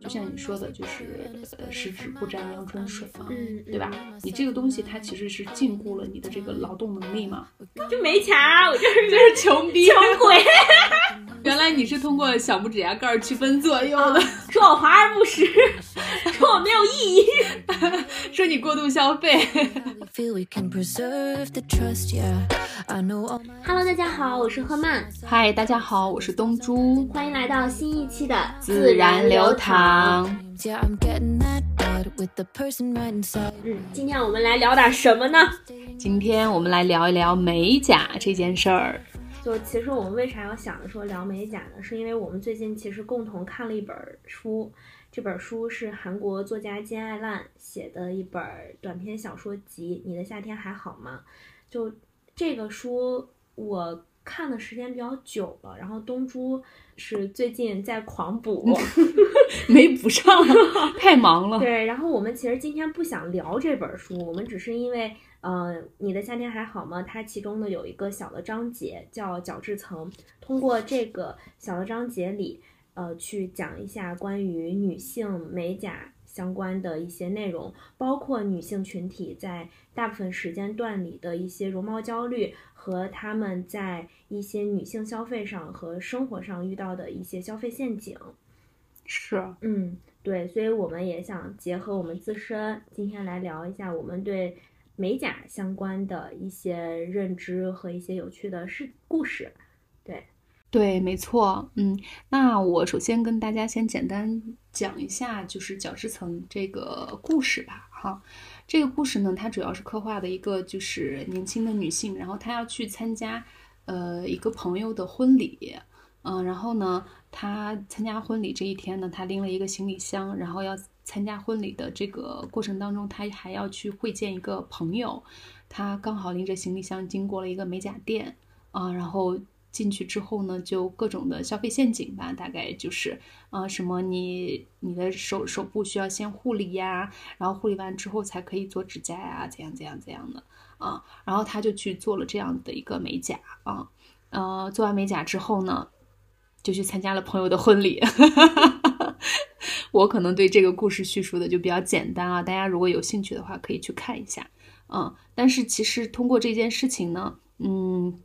就像你说的，就是呃十指不沾阳春水嘛，嗯对吧？你这个东西它其实是禁锢了你的这个劳动能力嘛，就没钱儿，我就是就是穷逼。穷鬼，原来你是通过小拇指牙盖区分左右的，说我华而不实，说我没有意义。说你过度消费。We feel we can preserve the trust, yeah. I know all my Hello，大家好，我是赫曼，嗨，大家好，我是东珠，欢迎来到新一期的自然流淌。今天我们来聊点什么呢？今天我们来聊一聊美甲这件事儿。就其实我们为啥要想着说聊美甲呢？是因为我们最近其实共同看了一本书，这本书是韩国作家金爱烂写的一本短篇小说集《你的夏天还好吗》。就这个书我看的时间比较久了，然后东珠是最近在狂补。没补上，太忙了。对，然后我们其实今天不想聊这本书，我们只是因为，呃，你的夏天还好吗？它其中呢有一个小的章节叫角质层，通过这个小的章节里，呃，去讲一下关于女性美甲相关的一些内容，包括女性群体在大部分时间段里的一些容貌焦虑和她们在一些女性消费上和生活上遇到的一些消费陷阱。是，嗯，对，所以我们也想结合我们自身，今天来聊一下我们对美甲相关的一些认知和一些有趣的事故事。对，对，没错。嗯，那我首先跟大家先简单讲一下，就是角质层这个故事吧。哈，这个故事呢，它主要是刻画的一个就是年轻的女性，然后她要去参加呃一个朋友的婚礼。嗯，然后呢，她参加婚礼这一天呢，她拎了一个行李箱，然后要参加婚礼的这个过程当中，她还要去会见一个朋友。她刚好拎着行李箱经过了一个美甲店，啊，然后进去之后呢，就各种的消费陷阱吧，大概就是，啊，什么你你的手手部需要先护理呀，然后护理完之后才可以做指甲呀，怎样怎样怎样的，啊，然后他就去做了这样的一个美甲啊，呃，做完美甲之后呢。就去参加了朋友的婚礼，我可能对这个故事叙述的就比较简单啊，大家如果有兴趣的话可以去看一下，嗯，但是其实通过这件事情呢，嗯，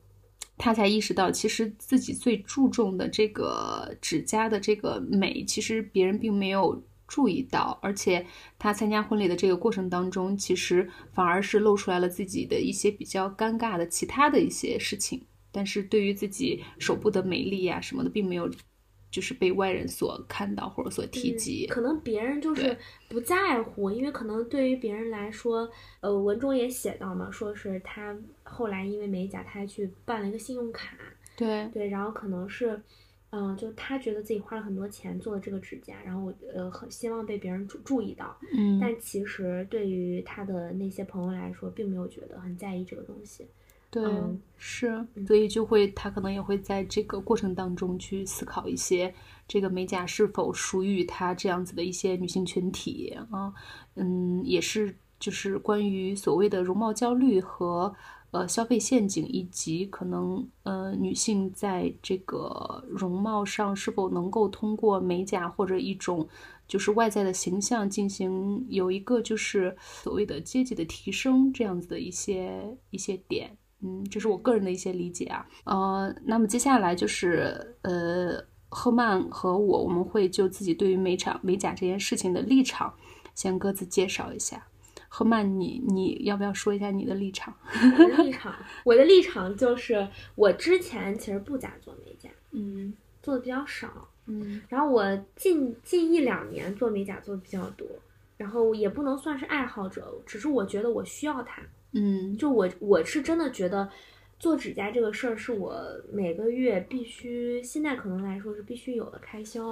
他才意识到其实自己最注重的这个指甲的这个美，其实别人并没有注意到，而且他参加婚礼的这个过程当中，其实反而是露出来了自己的一些比较尴尬的其他的一些事情。但是对于自己手部的美丽呀、什么的，并没有就是被外人所看到或者所提及。可能别人就是不在乎，因为可能对于别人来说，呃，文中也写到嘛，说是他后来因为美甲，他还去办了一个信用卡，对对，然后可能是，嗯、就他觉得自己花了很多钱做了这个指甲，然后呃，很希望被别人注注意到，嗯，但其实对于他的那些朋友来说，并没有觉得很在意这个东西。对，嗯是，所以就会他可能也会在这个过程当中去思考一些这个美甲是否属于他这样子的一些女性群体啊，嗯，也是就是关于所谓的容貌焦虑和呃消费陷阱，以及可能呃女性在这个容貌上是否能够通过美甲或者一种就是外在的形象进行有一个就是所谓的阶级的提升这样子的一些一些点。嗯，这是我个人的一些理解啊。呃，那么接下来就是呃，赫曼和我，我们会就自己对于美场美甲这件事情的立场，先各自介绍一下。赫曼，你你要不要说一下你的立场？我的立场，我的立场就是，我之前其实不咋做美甲，嗯做的比较少。嗯然后我近近一两年做美甲做的比较多，然后也不能算是爱好者，只是我觉得我需要它。嗯就我我是真的觉得做指甲这个事儿是我每个月必须，现在可能来说是必须有的开销。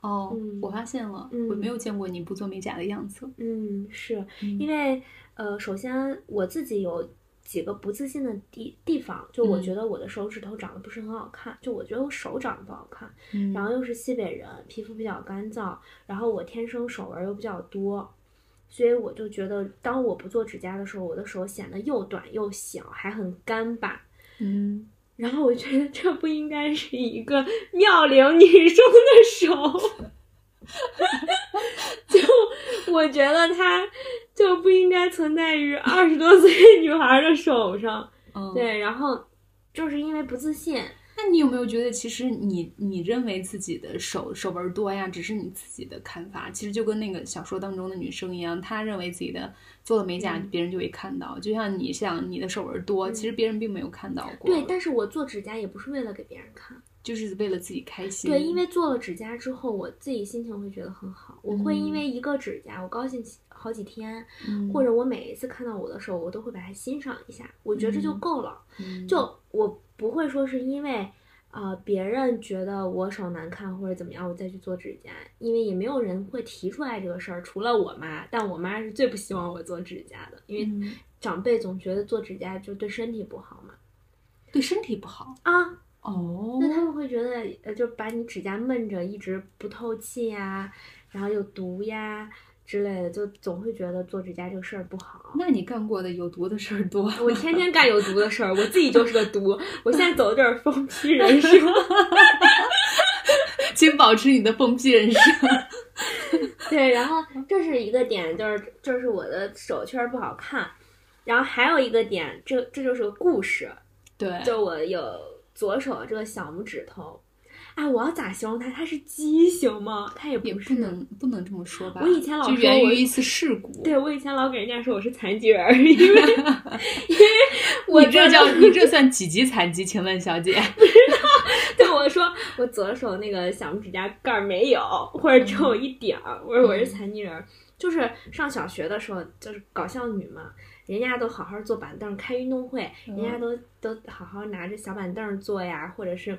哦，嗯我发现了，嗯我没有见过你不做美甲的样子。嗯，是嗯因为呃，首先我自己有几个不自信的地地方，就我嗯。觉得我的手指头长得不是很好看，就我觉得我手长得不好看，嗯。然后又是西北人，皮肤比较干燥，然后我天生手纹又比较多，所以我就觉得，当我不做指甲的时候，我的手显得又短又小，还很干巴。嗯，然后我觉得这不应该是一个妙龄女生的手，就 我觉得它就不应该存在于二十多岁女孩的手上。嗯，对，然后就是因为不自信。那你有没有觉得，其实你你认为自己的手手纹多呀，只是你自己的看法。其实就跟那个小说当中的女生一样，她认为自己的做了美甲，嗯别人就会看到。就像你想你的手纹多，嗯其实别人并没有看到过。对，但是我做指甲也不是为了给别人看。就是为了自己开心。对，因为做了指甲之后，我自己心情会觉得很好。我会因嗯为一个指甲，我高兴起好几天，嗯或者我每一次看到我的手，我都会把它欣赏一下。我觉得这就嗯够了。嗯就我不会说是因为，呃，别人觉得我手难看或者怎么样，我再去做指甲，因为也没有人会提出来这个事儿，除了我妈。但我妈是最不希望我做指甲的，因为嗯长辈总觉得做指甲就对身体不好嘛。对身体不好啊，哦。那他们会觉得，呃，就把你指甲闷着，一直不透气呀，然后有毒呀之类的，就总会觉得做指甲这个事儿不好。那你干过的有毒的事儿多。我天天干有毒的事儿，我自己就是个毒。我现在走的就是疯批人设。请保持你的疯批人生。对，然后这是一个点，就是就是我的手确实不好看。然后还有一个点，这这就是个故事，对，就我有左手这个小拇指头，哎，我要咋形容它？它是畸形吗？它也也不是。不能不能这么说吧。我以前老说我源于一次事故。对，我以前老给人家说我是残疾人儿，因为 因为 我这叫 你这算几级残疾？请问小姐？不知道对我说我左手那个小拇指甲盖儿没有，或者只有一点儿，我说我是残疾人儿。就是上小学的时候，就是搞笑女嘛，人家都好好坐板凳开运动会，人家都都好好拿着小板凳坐呀，或者是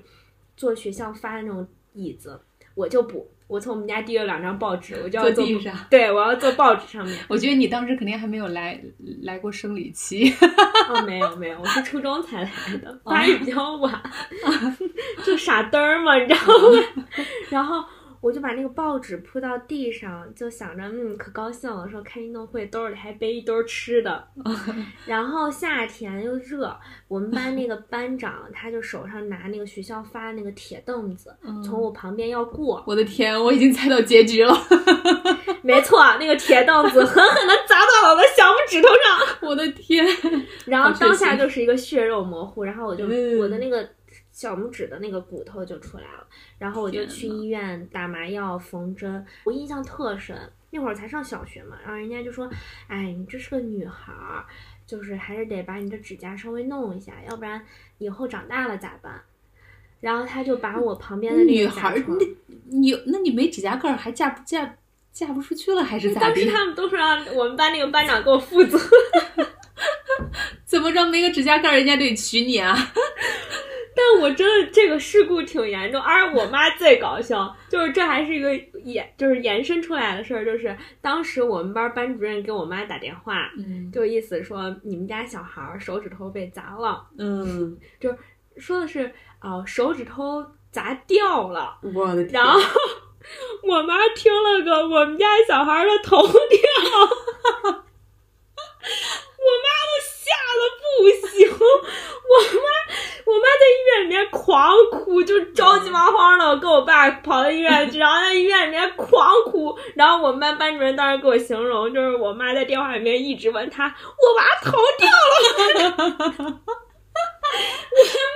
坐学校发的那种椅子，我就不，我从我们家递了两张报纸，我就要坐坐地上对，我要坐报纸上面。我觉得你当时肯定还没有来来过生理期。哦，没有没有，我是初中才来的，发育比较晚，就傻嘚儿嘛，你知道吗？然后我就把那个报纸铺到地上，就想着嗯可高兴了，说开运动会兜里还背一兜吃的。然后夏天又热，我们班那个班长他就手上拿那个学校发的那个铁凳子，从我旁边要过，我的天，我已经猜到结局了。没错，那个铁凳子狠狠地砸到了我的小拇指头上。我的天，然后当下就是一个血肉模糊，然后我就、嗯我的那个小拇指的那个骨头就出来了，然后我就去医院打麻药缝针，我印象特深。那会儿才上小学嘛，然后人家就说：“哎，你这是个女孩儿，就是还是得把你的指甲稍微弄一下，要不然以后长大了咋办？”然后他就把我旁边的那女孩儿，那你那你没指甲盖儿，还嫁不嫁嫁不出去了，还是咋的？当时他们都说让我们班那个班长给我负责。怎么着没个指甲盖儿，人家得娶你啊？但我真的这个事故挺严重，而我妈最搞笑，就是这还是一个延，就是延伸出来的事儿，就是当时我们班班主任给我妈打电话，嗯就意思说你们家小孩儿手指头被砸了，嗯，就说的是啊、呃手指头砸掉了，我的天，然后 我妈听了个我们家小孩儿的头 掉，行，我妈我妈在医院里面狂哭，就着急忙慌的跟我爸跑到医院去，然后在医院里面狂哭，然后我们班班主任当时给我形容，就是我妈在电话里面一直问他，我娃头掉了，我妈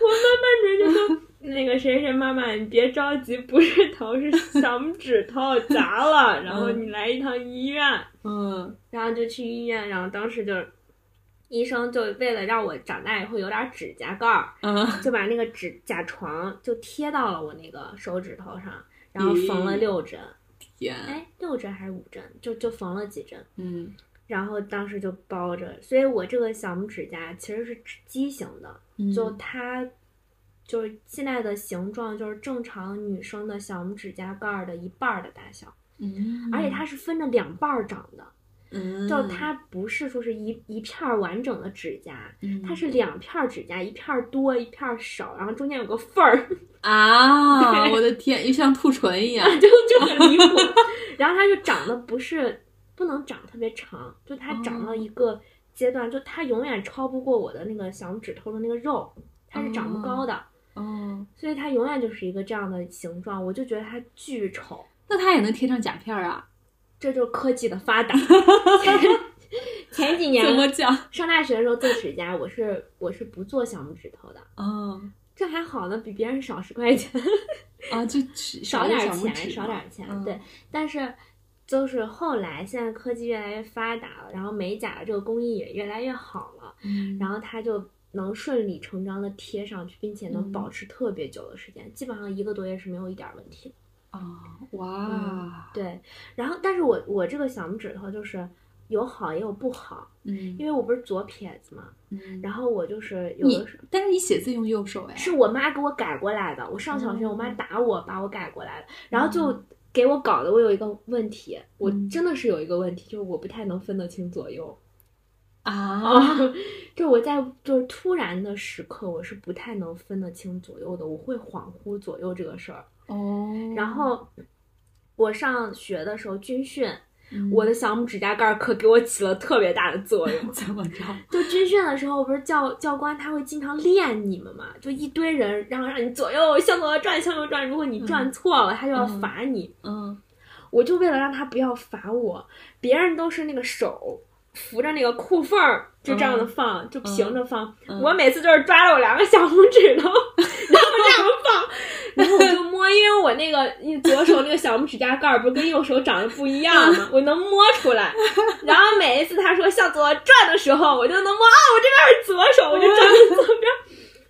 我妈班主任就说。那个谁谁妈妈，你别着急，不是头，是小拇指头砸了，然后你来一趟医院。嗯然后就去医院，然后当时就医生就为了让我长大以后有点指甲盖儿，嗯，就把那个指甲床就贴到了我那个手指头上，然后缝了六针，天，哎，六针还是五针，就就缝了几针，嗯然后当时就包着，所以我这个小拇指甲其实是畸形的，嗯就它。就是现在的形状，就是正常女生的小拇指甲盖儿的一半儿的大小，嗯，而且它是分着两半儿长的。嗯，就它不是说是一一片儿完整的指甲，嗯它是两片儿指甲，一片儿多，一片儿少，然后中间有个缝儿，啊，我的天，又像兔唇一样。就就很离谱。然后它就长得不是不能长特别长，就它长到哦一个阶段，就它永远超不过我的那个小指头的那个肉，它是长不高的，哦，所以它永远就是一个这样的形状，我就觉得它巨丑。那它也能贴上甲片儿啊？这就是科技的发达。前几年怎么讲？上大学的时候做指甲，我是我是不做小拇指头的，哦，这还好呢，比别人少十块钱，啊，就 少点钱，钱，少点钱，嗯对。但是就是后来现在科技越来越发达了，然后美甲的这个工艺也越来越好了，嗯，然后它就能顺理成章的贴上去，并且能嗯保持特别久的时间，基本上一个多月是没有一点问题的。哦，哇，对，然后但是我我这个小拇指头就是有好也有不好，嗯因为我不是左撇子嘛，嗯，然后我就是有你的时候。但是你写字用右手哎，是我妈给我改过来的。我上小学，哦我妈打我，把我改过来的，然后就给我搞的我有一个问题，我嗯真的是有一个问题，就是我不太能分得清左右。啊，就我在就是突然的时刻，我是不太能分得清左右的，我会恍惚左右这个事儿。哦，然后我上学的时候军训，嗯我的小拇指甲盖儿可给我起了特别大的作用。怎么着？就军训的时候，不是教教官他会经常练你们嘛？就一堆人，然后让你左右向左转，向右转。如果你转错了，他就要嗯罚你。嗯我就为了让他不要罚我，别人都是那个手扶着那个裤缝儿，就这样的放，就平着放。嗯我每次就是抓着我两个小拇指头，然后这样放，然后我就摸，因为我那个左手那个小拇指甲盖儿不是跟右手长得不一样吗，我能摸出来。然后每一次他说向左转的时候，我就能摸啊，我这边是左手，我就转到左边。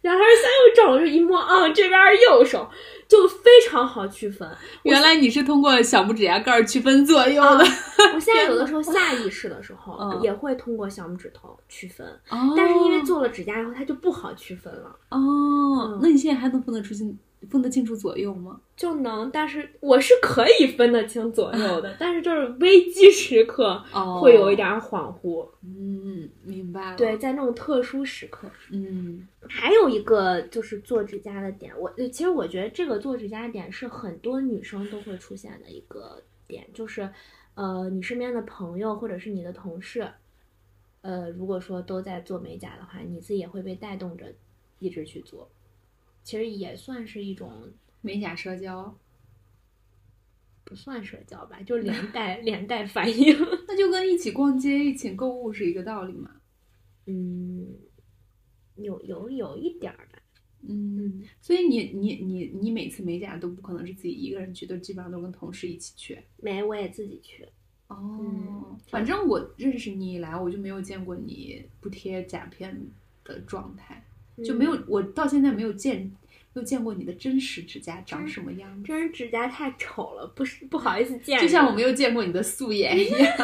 然后他说向右转，我就一摸啊，这边是右手，就非常好区分。原来你是通过小拇指甲盖儿区分左右的，我现在有的时候 下意识的时候嗯也会通过小拇指头区分，哦但是因为做了指甲以后，它就不好区分了，哦嗯，那你现在还能不能出清分得清楚左右吗？就能，但是我是可以分得清左右的，但是就是危机时刻哦会有一点恍惚。嗯，明白了。对，，在那种特殊时刻，嗯还有一个就是做指甲的点，我呃其实我觉得这个做指甲点是很多女生都会出现的一个点，就是呃你身边的朋友或者是你的同事，呃如果说都在做美甲的话，你自己也会被带动着一直去做，其实也算是一种美甲社交，不算社交吧，就连 带连带反应。那就跟一起逛街、一起购物是一个道理嘛。嗯，有有有一点儿吧。嗯，所以你你你你每次美甲都不可能是自己一个人去，都基本上都跟同事一起去。没，我也自己去。哦嗯，反正我认识你以来，我就没有见过你不贴甲片的状态，就没有嗯我到现在没有见没有见过你的真实指甲长什么样子，真人指甲太丑了，不是不好意思见。就像我没有见过你的素颜一样。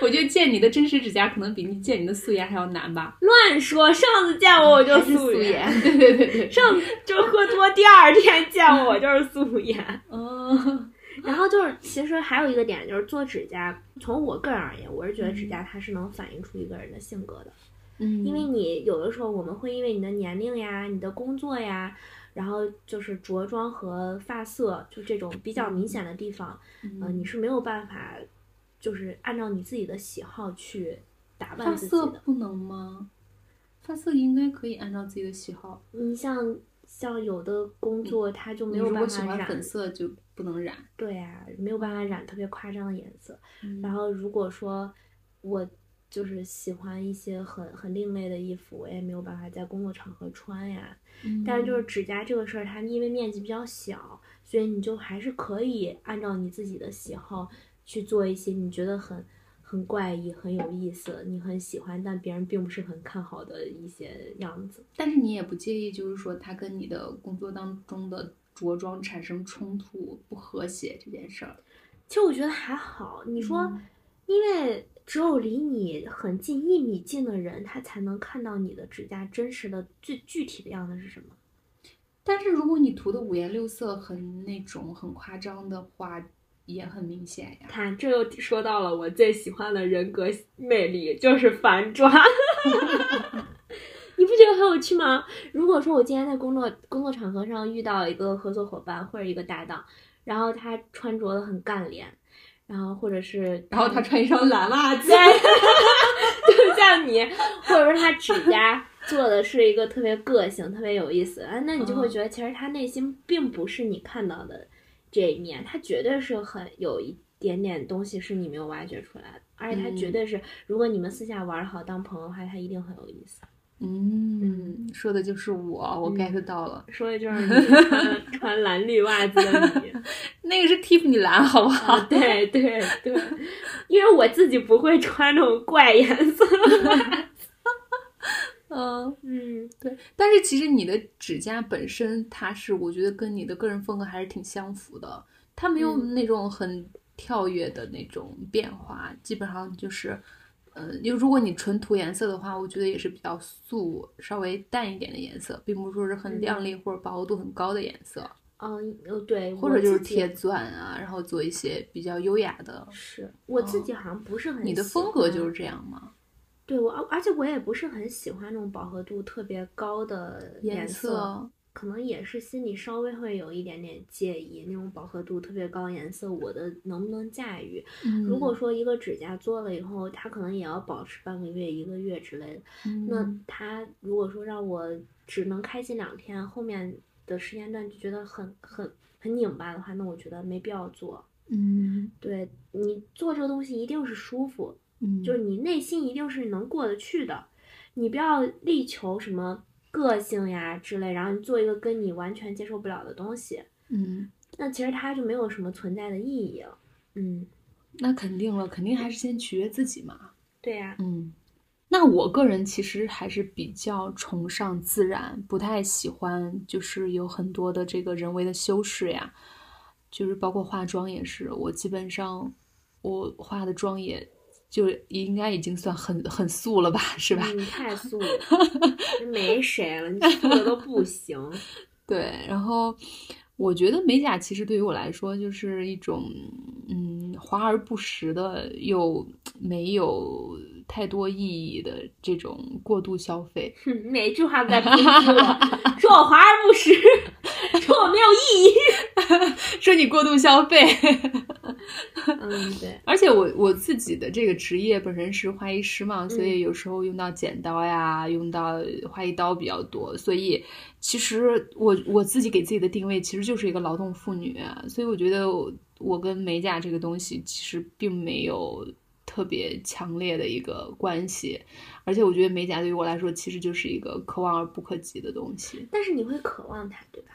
我觉得见你的真实指甲可能比你见你的素颜还要难吧？乱说，上次见我我就素颜，颜，对对对对，上就喝多第二天见我我就是素颜。嗯然后就是，其实还有一个点就是做指甲，从我个人而言，我是觉得指甲它是能反映出一个人的性格的。嗯，因为你有的时候我们会因为你的年龄呀、你的工作呀，然后就是着装和发色，就这种比较明显的地方，嗯呃，你是没有办法，就是按照你自己的喜好去打扮发自己的。色不能吗？发色应该可以按照自己的喜好。你像像有的工作，它就没有办法染喜欢粉，色就不能染。对呀、没有办法染特别夸张的颜色。嗯然后如果说我就是喜欢一些很很另类的衣服，我也没有办法在工作场合穿呀。但是就是指甲这个事儿，它因为面积比较小，所以你就还是可以按照你自己的喜好去做一些你觉得很很怪异、很有意思、你很喜欢，但别人并不是很看好的一些样子。但是你也不介意，就是说它跟你的工作当中的着装产生冲突、不和谐这件事儿。其实我觉得还好，你说，嗯因为只有离你很近一米近的人，他才能看到你的指甲真实的最具体的样子是什么。但是如果你涂的五颜六色、很那种很夸张的话，也很明显呀。看，这又说到了我最喜欢的人格魅力，就是反抓。你不觉得很有趣吗？如果说我今天在工作工作场合上遇到一个合作伙伴或者一个搭档，然后他穿着的很干练，然然后或者是然后他穿一双蓝袜子，对，就像你，或者说他指甲做的是一个特别个性、特别有意思，啊，那你就会嗯。觉得其实他内心并不是你看到的这一面，他绝对是很有一点点东西是你没有挖掘出来的，而且他绝嗯。对是，如果你们私下玩好当朋友的话，他一定很有意思。嗯，说的就是我，我嗯 get 到了，说的就是你穿 穿蓝绿袜子的你。那个是 Tiffany 蓝，好不好？啊，对对对，因为我自己不会穿那种怪颜色的袜子。嗯，嗯，对。但是其实你的指甲本身，它是我觉得跟你的个人风格还是挺相符的，它没有嗯那种很跳跃的那种变化，基本上就是。嗯，因为如果你纯涂颜色的话，我觉得也是比较素、稍微淡一点的颜色，并不是说是很亮丽或者饱和度很高的颜色，嗯，呃，对，或者就是贴钻啊，然后做一些比较优雅的。是我自己好像不是很、你的风格就是这样吗？对我，而而且我也不是很喜欢那种饱和度特别高的颜色，可能也是心里稍微会有一点点介意那种饱和度特别高颜色，我的能不能驾驭？嗯如果说一个指甲做了以后，它可能也要保持半个月、一个月之类的，那它如果说让我只能开心两天，后面的时间段就觉得很很很拧巴的话，那我觉得没必要做。嗯。对你做这个东西一定是舒服，嗯，就是你内心一定是能过得去的，你不要力求什么个性呀之类，然后你做一个跟你完全接受不了的东西，嗯，那其实它就没有什么存在的意义了。嗯，那肯定了，肯定还是先取悦自己嘛。对呀、嗯，那我个人其实还是比较崇尚自然，不太喜欢就是有很多的这个人为的修饰呀，就是包括化妆也是，我基本上我化的妆也就应该已经算很很素了吧，是吧？嗯你太素了，没谁了，你素的都不行。对，然后我觉得美甲其实对于我来说就是一种，嗯，华而不实的，又没有太多意义的这种过度消费。哼每一句话都在抨击我，说我华而不实，说 我没有意义。说你过度消费，嗯，对，而且我我自己的这个职业本身是花艺师嘛，所嗯以有时候用到剪刀呀，用到花艺刀比较多，所以其实我我自己给自己的定位其实就是一个劳动妇女，所以我觉得我我跟美甲这个东西其实并没有特别强烈的一个关系，而且我觉得美甲对于我来说其实就是一个可望而不可及的东西。但是你会渴望它，对吧？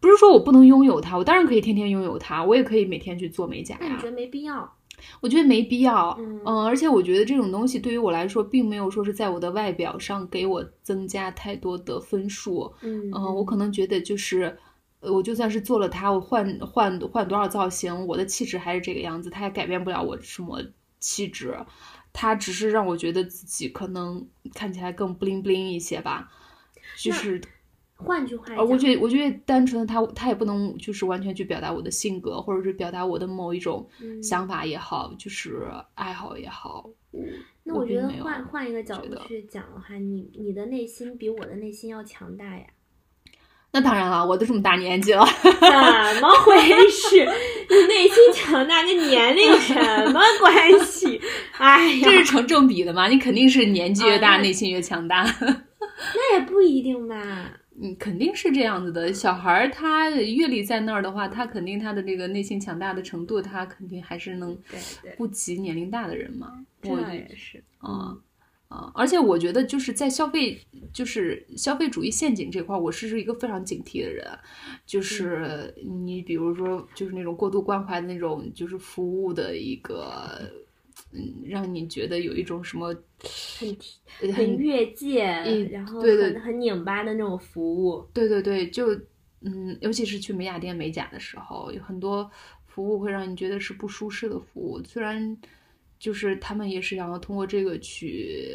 不是说我不能拥有它，我当然可以天天拥有它，我也可以每天去做美甲呀那你觉。得没必要？我觉得没必要，嗯而且我觉得这种东西对于我来说，并没有说是在我的外表上给我增加太多的分数，嗯嗯、我可能觉得就是，呃，我就算是做了它，我换换换多少造型，我的气质还是这个样子，它也改变不了我什么气质，它只是让我觉得自己可能看起来更 bling bling 一些吧，就是。换句话呃，我，觉得，我觉得单纯的他，他也不能就是完全去表达我的性格，或者是表达我的某一种嗯想法也好，就是爱好也好。我那我觉得换换一个角度去讲的话，你你的内心比我的内心要强大呀。那当然了，我都这么大年纪了，怎么回事？你内心强大跟年龄什么关系？哎呀，这是成正比的嘛？你肯定是年纪越大，啊内心越强大。那也不一定吧。嗯，肯定是这样子的。小孩儿他阅历在那儿的话，他肯定他的这个内心强大的程度，他肯定还是能不及年龄大的人嘛。这我也是。啊啊！而且我觉得就是在消费，就是消费主义陷阱这块儿，我是一个非常警惕的人。就是你比如说，就是那种过度关怀的那种，就是服务的一个，嗯，让你觉得有一种什么很呃很越界，嗯然后对对很很拧巴的那种服务。对对对，就嗯，尤其是去美甲店美甲的时候，有很多服务会让你觉得是不舒适的服务。虽然就是他们也是想要通过这个去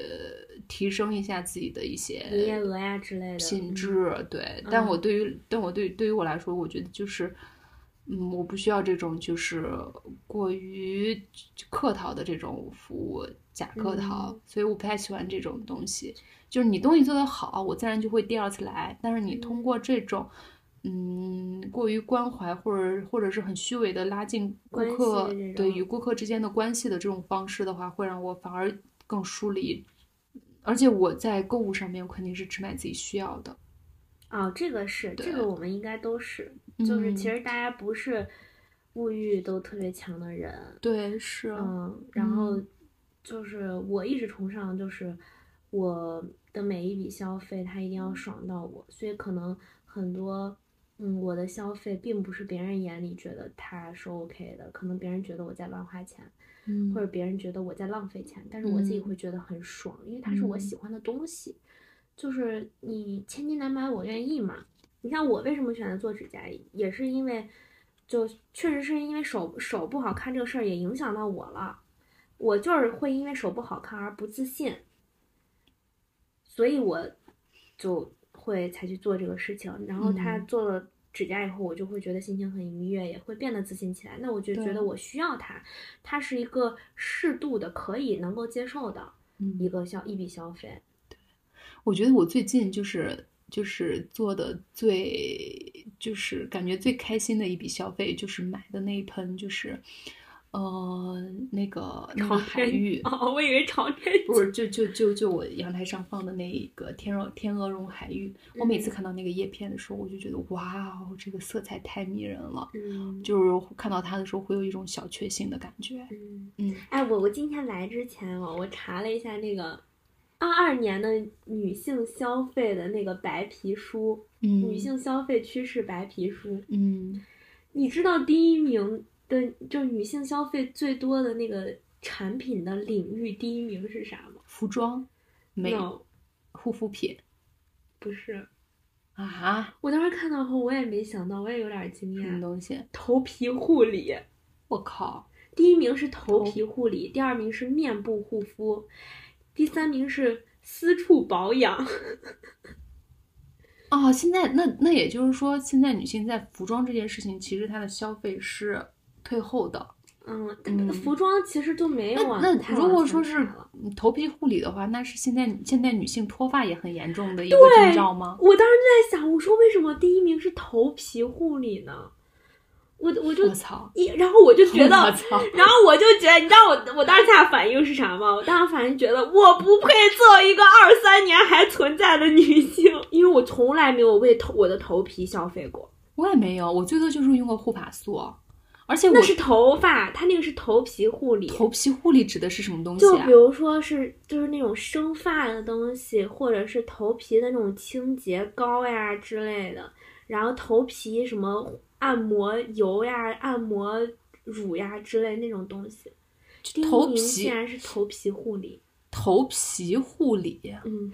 提升一下自己的一些营业额呀之类的嗯品质，对。但我对于，但我对对于我来说，我觉得就是。嗯，我不需要这种就是过于客套的这种服务，假客套，嗯所以我不太喜欢这种东西。就是你东西做得好，我自然就会第二次来。但是你通过这种嗯过于关怀或者或者是很虚伪的拉近顾客对与顾客之间的关系的这种方式的话，会让我反而更疏离。而且我在购物上面肯定是只买自己需要的。哦，这个是，这个我们应该都是，就是其嗯。实大家不是物欲都特别强的人，对，是，嗯，然后嗯。就是我一直崇尚，就是我的每一笔消费，它一定要爽到我，所以可能很多，嗯，我的消费并不是别人眼里觉得它是 OK 的，可能别人觉得我在乱花钱，嗯或者别人觉得我在浪费钱，但是我自己嗯。会觉得很爽，因为它是我嗯。喜欢的东西，就是你千金难买我愿意嘛。你像我为什么选择做指甲，也是因为，就确实是因为手手不好看这个事儿也影响到我了，我就是会因为手不好看而不自信，所以我就会才去做这个事情。然后他嗯做了指甲以后，我就会觉得心情很愉悦，也会变得自信起来。那我就觉得我需要它，它是一个适度的可以能够接受的嗯一个消一笔消费。我觉得我最近就是就是做的最就是感觉最开心的一笔消费，就是买的那一盆就是，呃，那个那个海芋，哦，我以为朝天不是就就就就我阳台上放的那一个天鹅天鹅绒海芋，我每次嗯。看到那个叶片的时候，我就觉得哇哦，这个色彩太迷人了。嗯，就是看到它的时候，会有一种小确幸的感觉。嗯，嗯。哎，我我今天来之前哦，我查了一下那个二二年的女性消费的那个白皮书，嗯，女性消费趋势白皮书。嗯，你知道第一名的就女性消费最多的那个产品的领域第一名是啥吗服装、没有护肤品不是。啊，我当时看到后，我也没想到，我也有点惊讶什么讶。东西？头皮护理，我靠！第一名是头皮护理，第二名是面部护肤，第三名是私处保养。哦，现在那那也就是说，现在女性在服装这件事情，其实她的消费是退后的。嗯，嗯服装其实就没有那那如果说是头皮护理的话，那是现在现在女性脱发也很严重的一个征兆吗？我当时就在想，我说为什么第一名是头皮护理呢？我我就我操！一，然后我就觉得！然后我就觉得，你知道我我当下反应是啥吗？我当时反应觉得我不配做一个二三年还存在的女性，因为我从来没有为头我的头皮消费过，我也没有，我最多就是用过护发素，而且我那是头发，它那个是头皮护理。头皮护理指的是什么东西啊就比？如说是就是那种生发的东西，或者是头皮的那种清洁膏呀之类的，然后头皮什么按摩油呀、按摩乳呀之类那种东西。头皮竟然是头皮护理，头皮护理，嗯，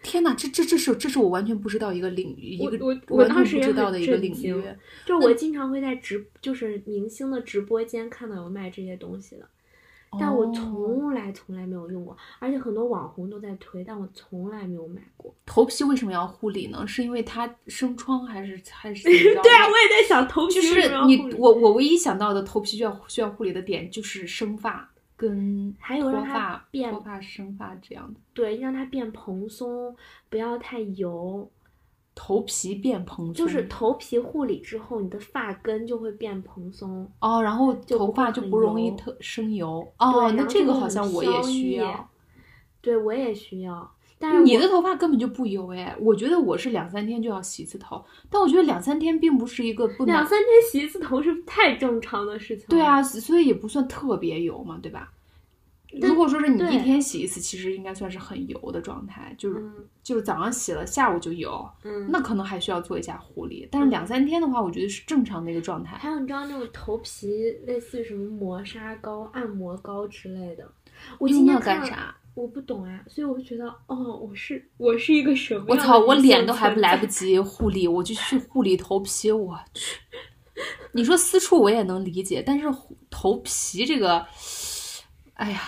天呐，这这这是这是我完全不知道一个领域，一个我当时也很不知道的一个领域。就我经常会在直就是明星的直播间看到有卖这些东西的，但我哦从来从来没有用过，而且很多网红都在推，但我从来没有买过。头皮为什么要护理呢？是因为它生疮还是还是 对啊，我也在想头皮就是你我我唯一想到的头皮需要需要护理的点就是生发跟脱还有让它发变脱发生发这样的，对，让它变蓬松，不要太油。头皮变蓬松，就是头皮护理之后，你的发根就会变蓬松。哦，然后头发就不容易特生油哦，那这个好像我也需要。对我也需要，但是你的头发根本就不油哎，我觉得我是两三天就要洗一次头，但我觉得两三天并不是一个不，两三天洗一次头是太正常的事情。对啊，所以也不算特别油嘛，对吧？但如果说是你一天洗一次，其实应该算是很油的状态，就是、嗯就是早上洗了，下午就油，嗯，那可能还需要做一下护理。但是两三天的话，我觉得是正常的一个状态。还有你知道那种头皮类似于什么磨砂膏、按摩膏之类的，我用那？干啥？我不懂啊，所以我就觉得，哦，我是我是一个什么我操，我脸都还不来不 及护理，我就去护理头皮，我去。你说私处我也能理解，但是护头皮这个，哎呀，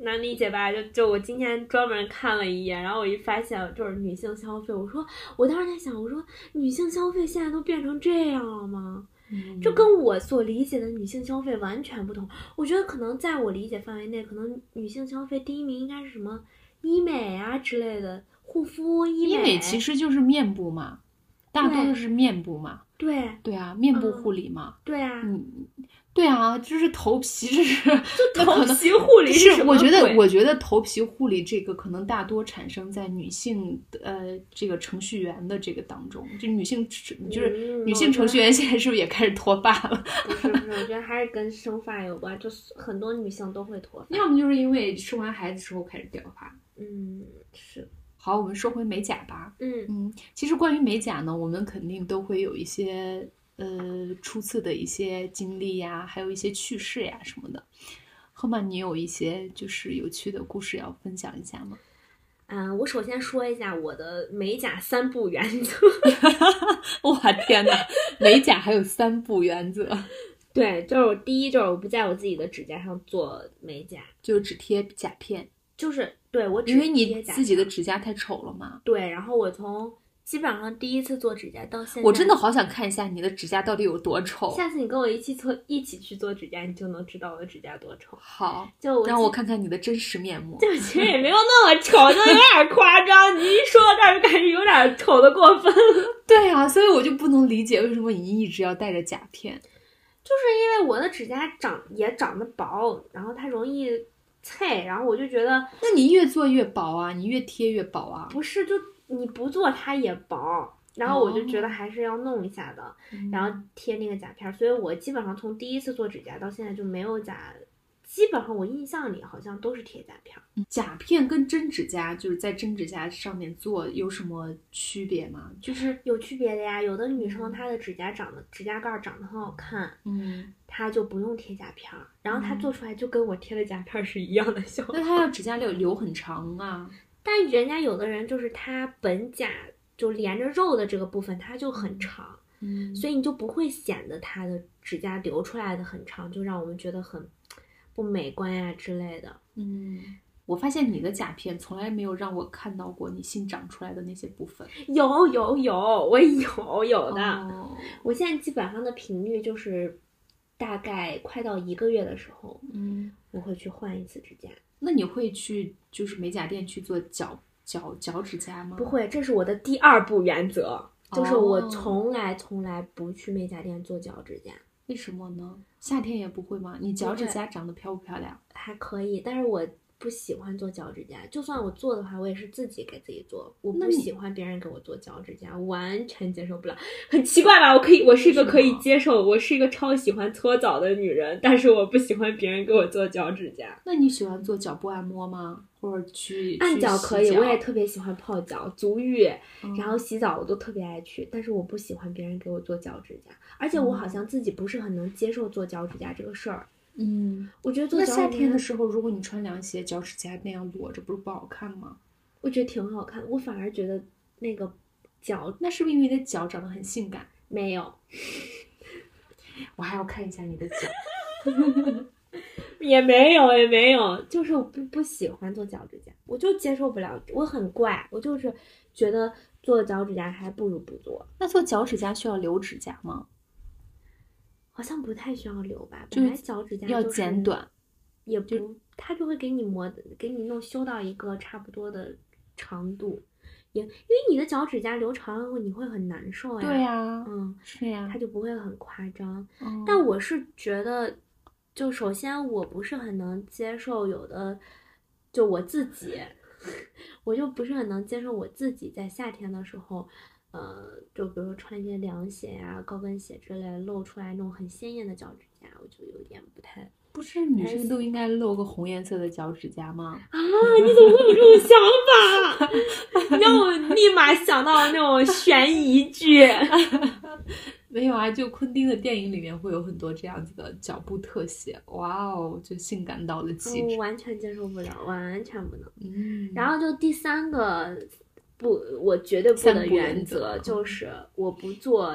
难理解吧？就就我今天专门看了一眼，然后我一发现就是女性消费，我说我当时在想，我说女性消费现在都变成这样了吗？这跟我所理解的女性消费完全不同。我觉得可能在我理解范围内，可能女性消费第一名应该是什么医美啊之类的，护肤医医美。其实就是面部嘛，大多数是面部嘛。对对啊，面部嗯护理嘛。对啊，嗯，对啊，就是头皮，这是就头皮护理是我觉得，我觉得头皮护理这个可能大多产生在女性呃这个程序员的这个当中，就女性就是嗯女性程序员现在是不是也开始脱发了？不是不是，我觉得还是跟生发有关，就是很多女性都会脱发。要么就是因为生完孩子之后开始掉发。嗯，是，好，我们说回美甲吧。嗯嗯，其实关于美甲呢，我们肯定都会有一些呃初次的一些经历呀，还有一些趣事呀什么的。赫曼，你有一些就是有趣的故事要分享一下吗？嗯，我首先说一下我的美甲三不原则。哇天呐，美甲还有三不原则，对，就是我第一就是我不在我自己的指甲上做美甲，就只贴甲片，就是对我只因为你自己的指甲太丑了嘛。对，然后我从基本上第一次做指甲到现在，我真的好想看一下你的指甲到底有多丑。下次你跟我一起做，一起去做指甲，你就能知道我的指甲多丑。好，就我让我看看你的真实面目。就其实也没有那么丑，就有点夸张。你一说到这儿，就感觉有点丑的过分了。对啊，所以我就不能理解为什么你一直要带着甲片。就是因为我的指甲长也长得薄，然后它容易脆，然后我就觉得那你越做越薄啊，你越贴越薄啊。不是，就你不做它也薄，然后我就觉得哦还是要弄一下的，嗯然后贴那个甲片儿。所以我基本上从第一次做指甲到现在就没有甲，基本上我印象里好像都是贴甲片儿。甲片跟真指甲就是在真指甲上面做有什么区别吗？就是有区别的呀，有的女生她的指甲长得指甲盖儿长得很好看，嗯，她就不用贴甲片儿，然后她嗯做出来就跟我贴的甲片儿是一样的效果那。她要指甲留留很长啊。但人家有的人就是他本甲就连着肉的这个部分，它就很长，嗯所以你就不会显得他的指甲留出来的很长，就让我们觉得很不美观呀之类的。嗯，我发现你的甲片从来没有让我看到过你新长出来的那些部分。有有有，我有有的。哦，我现在基本上的频率就是大概快到一个月的时候，嗯，我会去换一次指甲。那你会去就是美甲店去做脚脚脚趾甲吗？不会，这是我的第二步原则，就是我哦从来从来不去美甲店做脚趾甲。为什么呢？夏天也不会吗？你脚趾甲长得漂不漂亮？还可以，但是我不喜欢做脚趾甲。就算我做的话，我也是自己给自己做，我不喜欢别人给我做脚趾甲，完全接受不了。很奇怪吧？我可以，我是一个可以接受，我是一个超喜欢搓澡的女人，但是我不喜欢别人给我做脚趾甲。那你喜欢做脚部按摩吗？或者去按脚可以，我也特别喜欢泡脚、足浴，嗯然后洗澡我都特别爱去，但是我不喜欢别人给我做脚趾甲，而且我好像自己不是很能接受做脚趾甲这个事儿。嗯，我觉得做那夏脚指甲天的时候，如果你穿凉鞋，脚趾甲那样裸着，不是不好看吗？我觉得挺好看，我反而觉得那个脚那是不是因为你的脚长得很性感？没有。我还要看一下你的脚。也没有，也没有，就是我不不喜欢做脚趾甲，我就接受不了，我很怪，我就是觉得做脚趾甲还不如不做，那做脚趾甲需要留指甲吗？好像不太需要留吧，本来脚趾甲要就是剪短，也不，他就会给你磨，给你弄修到一个差不多的长度，也因为你的脚趾甲留长了你会很难受呀，对呀、嗯，是呀、它就不会很夸张，嗯。但我是觉得，就首先我不是很能接受有的，就我自己，我就不是很能接受我自己在夏天的时候，呃，就比如说穿一些凉鞋呀、高跟鞋之类露出来那种很鲜艳的脚趾甲，我就有点不太不是女生都应该露个红颜色的脚趾甲吗？啊！你怎么会有这种想法？你让我 立马想到那种悬疑剧。没有啊，就昆汀的电影里面会有很多这样子的脚部特写，哇哦，就性感到了极我致。完全接受不了，完全不能。嗯，然后就第三个不，我绝对不的原原则则就是我不做，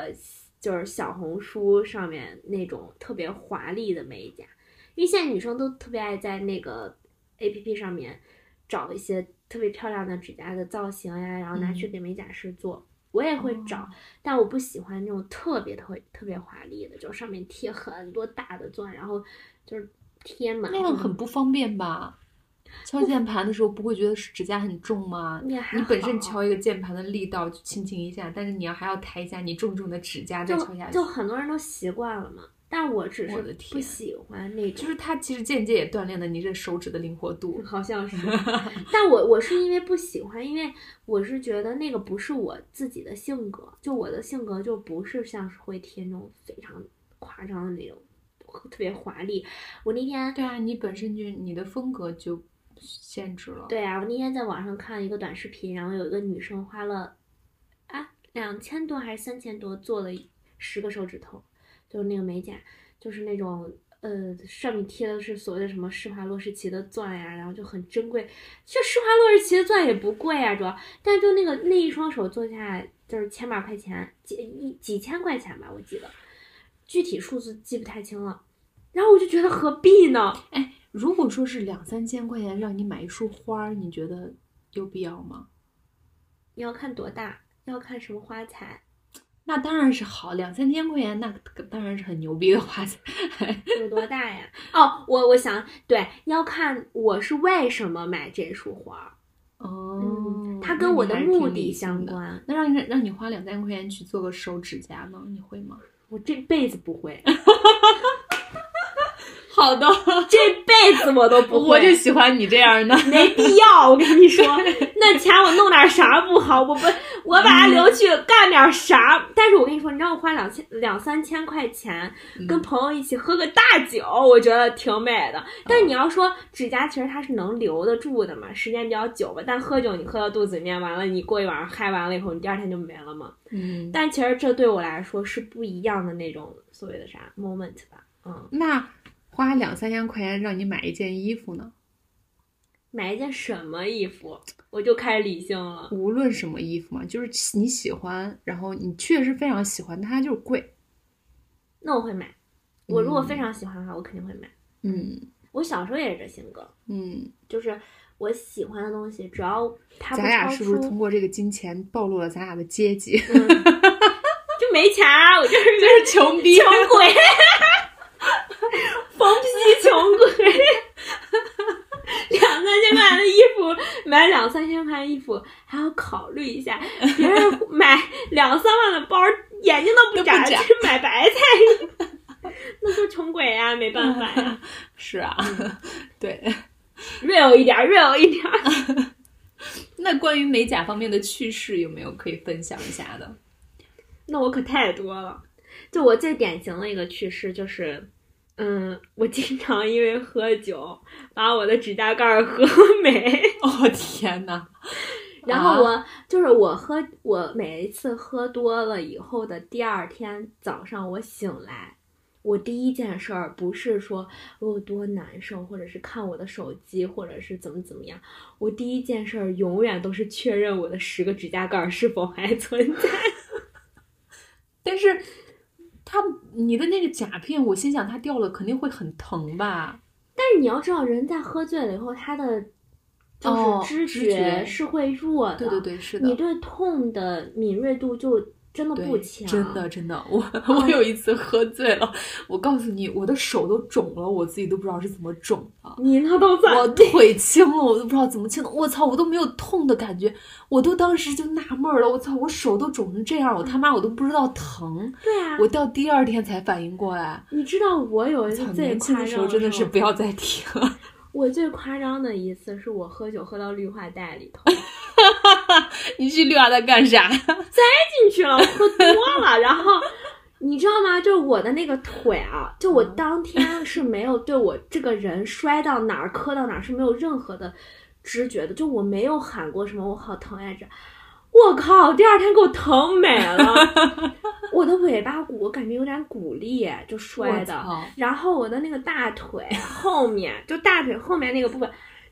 就是小红书上面那种特别华丽的美甲，因为现在女生都特别爱在那个 A P P 上面找一些特别漂亮的指甲的造型呀，然后拿去嗯给美甲师做。我也会找，哦但我不喜欢那种特别特别特别华丽的，就上面贴很多大的钻，然后就是贴满那样很不方便吧？敲键盘的时候不会觉得指甲很重吗？你本身敲一个键盘的力道就轻轻一下，但是你要还要抬一下你重重的指甲再敲下去。就很多人都习惯了嘛，但我只是不喜欢那种，就是它其实间接也锻炼了你这手指的灵活度。好像是，但我我是因为不喜欢，因为我是觉得那个不是我自己的性格，就我的性格就不是像是会贴那种非常夸张的那种，特别华丽。我那天对啊，你本身就你的风格就限制了。，对啊，我那天在网上看了一个短视频，然后有一个女生花了啊两千多还是三千多做了十个手指头，就是那个美甲，就是那种呃上面贴的是所谓的什么施华洛世奇的钻呀，然后就很珍贵。其实施华洛世奇的钻也不贵啊，主要，但就那个那一双手做下来就是千把块钱，几一几千块钱吧，我记得，具体数字记不太清了。然后我就觉得何必呢？如果说是两三千块钱让你买一束花儿，你觉得有必要吗？你要看多大，要看什么花材。那当然是好，两三千块钱那当然是很牛逼的花材。有多大呀？哦，我我想对，要看我是为什么买这束花儿，哦嗯，它跟我的目的相。关。那让你让你花两三块钱去做个手指甲呢？你会吗？我这辈子不会，好的，这辈子我都不会，我就喜欢你这样的。没必要。我跟你说，那钱我弄点啥不好？我不，我把它留去干点啥？但是我跟你说，你让我花两千两三千块钱跟朋友一起喝个大酒，我觉得挺美的。但是你要说指甲，其实它是能留得住的嘛，时间比较久吧。但喝酒你喝到肚子里面，完了你过一晚上嗨完了以后，你第二天就没了嘛。嗯，但其实这对我来说是不一样的那种所谓的啥 moment 吧。嗯，那花两三千块钱让你买一件衣服呢？买一件什么衣服，我就开始理性了。无论什么衣服嘛，就是你喜欢，然后你确实非常喜欢，它就是贵。那我会买。我如果嗯非常喜欢的话，我肯定会买。嗯我小时候也是这性格，嗯，就是我喜欢的东西，只要它咱俩是不是通过这个金钱暴露了咱俩的阶级？嗯，就没钱啊，我就是 就是穷逼穷鬼，穷鬼。两三千块钱的衣服，买两三千块钱衣服还要考虑一下，别人买两三万的包，眼睛都不眨，都不眨去买白菜，那就穷鬼呀，没办法呀。是啊，对。real 一点，real 一点。那关于美甲方面的趣事有没有可以分享一下的？那我可太多了。就我最典型的一个趣事就是，嗯，我经常因为喝酒把我的指甲盖儿喝没，哦天哪！然后我、就是我喝，我每一次喝多了以后的第二天早上，我醒来。我第一件事儿不是说我有多难受，或者是看我的手机，或者是怎么怎么样。我第一件事儿永远都是确认我的十个指甲盖儿是否还存在。但是他你的那个甲片，我心想它掉了肯定会很疼吧？但是你要知道，人在喝醉了以后，他的就哦是知觉是会弱的。对对对，是的。你对痛的敏锐度就真的不强。真的真的，我我有一次喝醉了，我告诉你，我的手都肿了，我自己都不知道是怎么肿的。你那都咋我地？腿青了，我都不知道怎么青的。我操，我都没有痛的感觉，我都当时就纳闷了。我操，我手都肿成这样，我他妈我都不知道疼。对啊，我到第二天才反应过来。你知道我有一，次最年轻的时候真的是不要再提了。我最夸张的一次是我喝酒喝到绿化带里头 你去绿化带干啥？栽进去了，我喝多了，然后。你知道吗？就我的那个腿啊，就我嗯当天是没有对我这个人摔到哪儿磕到哪儿是没有任何的知觉的，就我没有喊过什么我好疼呀这，我靠！第二天给我疼没了，我的尾巴骨感觉有点骨裂，就摔的，然后我的那个大腿后面，就大腿后面那个部分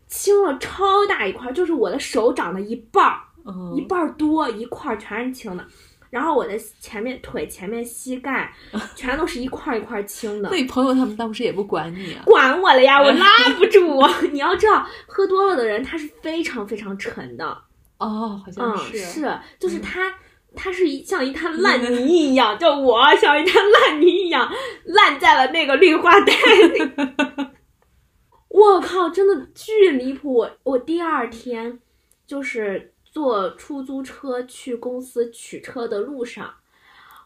青了超大一块，就是我的手掌的一半儿，嗯一半儿多，一块儿全是青的。然后我的前面腿前面膝盖全都是一块儿一块儿青的那，你朋友他们当时也不管你啊？管我了呀，我拉不住。你要知道，喝多了的人他是非常非常沉的，哦，好像嗯，是。是，就是他。他是一像一滩烂泥一样，就我像一滩烂泥一样烂在了那个绿化带里。我靠，真的巨离谱！我我第二天就是坐出租车去公司取车的路上，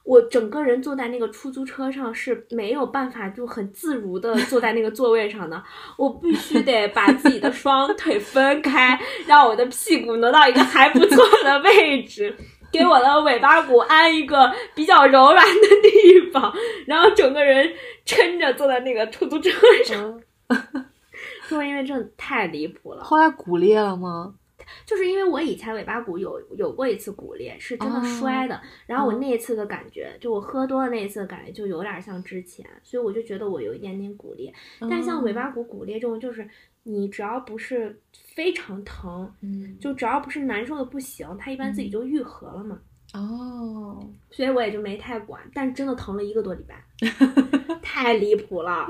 我整个人坐在那个出租车上是没有办法就很自如的坐在那个座位上的，我必须得把自己的双腿分开，让我的屁股挪到一个还不错的位置。给我的尾巴骨安一个比较柔软的地方，然后整个人撑着坐在那个出租车上。说 因为真的太离谱了，后来骨裂了吗？就是因为我以前尾巴骨有有过一次骨裂，是真的摔的。然后我那一次的感觉，就我喝多了那一次的感觉，就有点像之前，所以我就觉得我有一点点骨裂。但像尾巴骨骨裂这种，就是你只要不是非常疼，嗯，就只要不是难受的不行，它一般自己就愈合了嘛。哦，所以我也就没太管，但真的疼了一个多礼拜，太离谱了。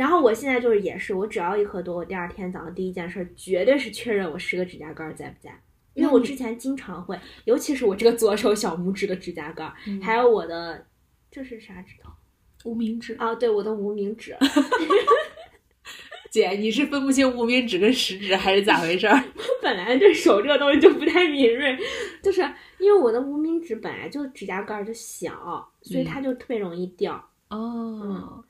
然后我现在就是也是，我只要一喝多，我第二天早上第一件事绝对是确认我十个指甲盖在不在，因为我之前经常会，尤其是我这个左手小拇指的指甲盖，还有我的这是啥指头？无名指啊，对，我的无名指。姐，你是分不清无名指跟食指还是咋回事 我？本来这手这个东西就不太敏锐，就是因为我的无名指本来就指甲盖就小，所以它就特别容易掉。哦。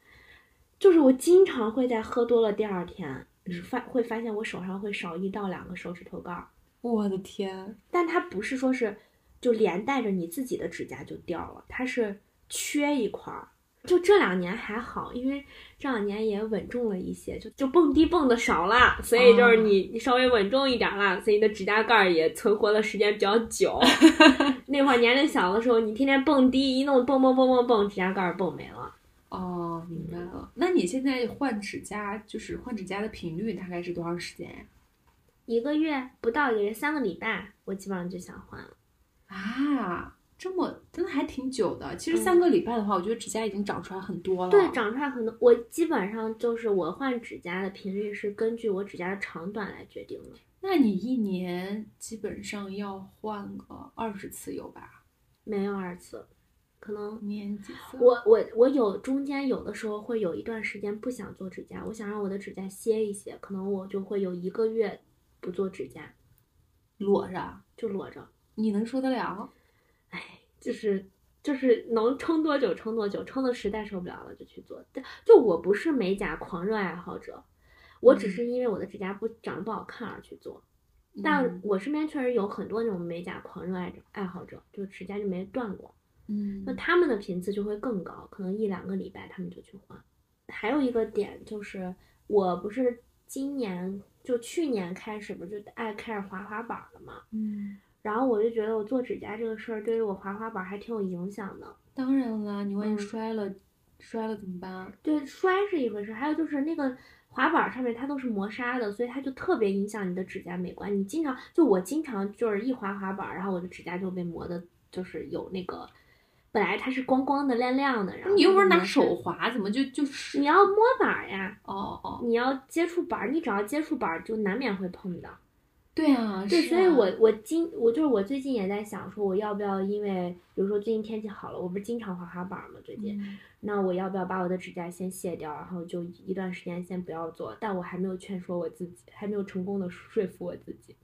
就是我经常会在喝多了第二天，发会发现我手上会少一到两个手指头盖儿。我的天！但它不是说是就连带着你自己的指甲就掉了，它是缺一块儿。就这两年还好，因为这两年也稳重了一些，就就蹦迪蹦的少了，所以就是你你稍微稳重一点了，所以你的指甲盖儿也存活的时间比较久。那会儿年龄小的时候，你天天蹦迪一弄蹦蹦蹦蹦蹦，指甲盖儿蹦没了。哦，明白了。那你现在换指甲，就是换指甲的频率大概是多长时间呀？一个月不到一个月，三个礼拜，我基本上就想换了。啊，这么真的还挺久的。其实三个礼拜的话，我觉得指甲已经长出来很多了。对，长出来很多。我基本上就是我换指甲的频率是根据我指甲的长短来决定的。那你一年基本上要换个二十次有吧？没有二次。可能年纪？我我我有中间有的时候会有一段时间不想做指甲，我想让我的指甲歇一歇，可能我就会有一个月不做指甲，裸着就裸着。你能受得了？哎，就是就是能撑多久撑多久，撑的实在受不了了就去做。但就我不是美甲狂热爱好者，我只是因为我的指甲不长得不好看而去做。但我身边确实有很多那种美甲狂热爱爱好者，就指甲就没断过。嗯，那他们的频次就会更高，可能一两个礼拜他们就去换。还有一个点就是，我不是今年就去年开始不就爱开始滑滑板了嘛，嗯，然后我就觉得我做指甲这个事儿对于我滑滑板还挺有影响的。当然啦，你万一摔了，摔了怎么办？对，摔是一回事，还有就是那个滑板上面它都是磨砂的，所以它就特别影响你的指甲美观。你经常就我经常就是一滑滑板，然后我的指甲就被磨的，就是有那个。本来它是光光的、亮亮的，然后你又不是拿手滑，怎么就就是？你要摸板呀，哦哦，你要接触板，你只要接触板，就难免会碰到。对啊，对，所以我我今我就是我最近也在想说，我要不要因为比如说最近天气好了，我不是经常滑滑板嘛，最近，那我要不要把我的指甲先卸掉，然后就一段时间先不要做？但我还没有劝说我自己，还没有成功的说服我自己。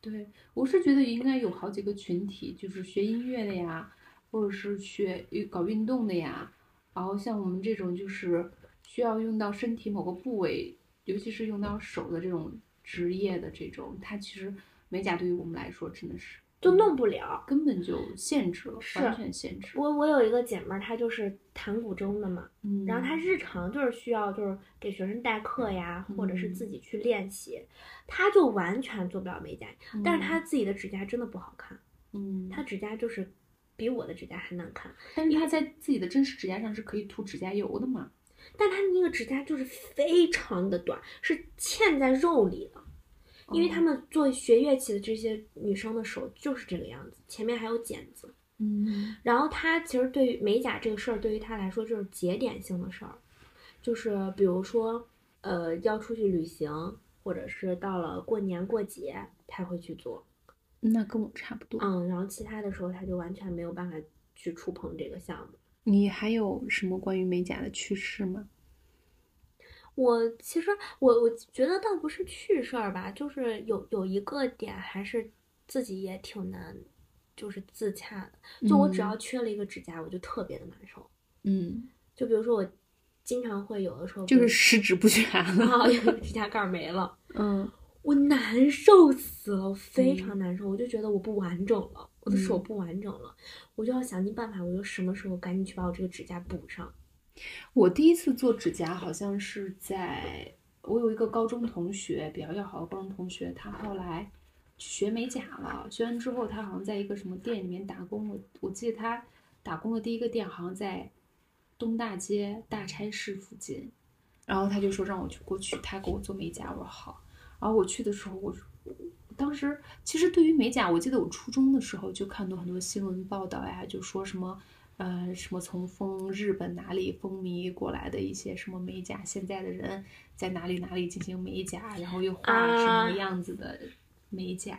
对，我是觉得应该有好几个群体，就是学音乐的呀。或者是学搞运动的呀，然后像我们这种就是需要用到身体某个部位，尤其是用到手的这种职业的这种，它其实美甲对于我们来说真的是就弄不了，根本就限制了，完全限制。我我有一个姐妹儿，她就是弹古筝的嘛，嗯，然后她日常就是需要就是给学生代课呀，或者是自己去练习，她就完全做不了美甲，但是她自己的指甲真的不好看，嗯，她指甲就是。比我的指甲还难看，但是他在自己的真实指甲上是可以涂指甲油的嘛？但他那个指甲就是非常的短，是嵌在肉里的。因为他们做学乐器的这些女生的手就是这个样子，前面还有茧子。嗯，然后他其实对于美甲这个事儿，对于他来说就是节点性的事儿，就是比如说，呃，要出去旅行，或者是到了过年过节，他会去做。那跟我差不多，嗯，然后其他的时候他就完全没有办法去触碰这个项目。你还有什么关于美甲的趣事吗？我其实我我觉得倒不是趣事儿吧，就是有有一个点还是自己也挺难，就是自洽的。就我只要缺了一个指甲，我就特别的难受。嗯，就比如说我经常会有的时候就是十指不全了。啊，指甲盖儿没了，嗯我难受死了，我非常难受，我就觉得我不完整了，我的手嗯。不完整了，我就要想尽办法，我就什么时候赶紧去把我这个指甲补上。我第一次做指甲好像是在我有一个高中同学，比较要好的高中同学，他后来学美甲了，学完之后他好像在一个什么店里面打工，我我记得他打工的第一个店好像在东大街大差市附近，然后他就说让我去过去，他给我做美甲，我说好，然后我去的时候，我我当时其实对于美甲，我记得我初中的时候就看到很多新闻报道呀，就说什么。呃，什么从风日本哪里风靡过来的一些什么美甲，现在的人在哪里哪里进行美甲，然后又画什啊么样子的美甲，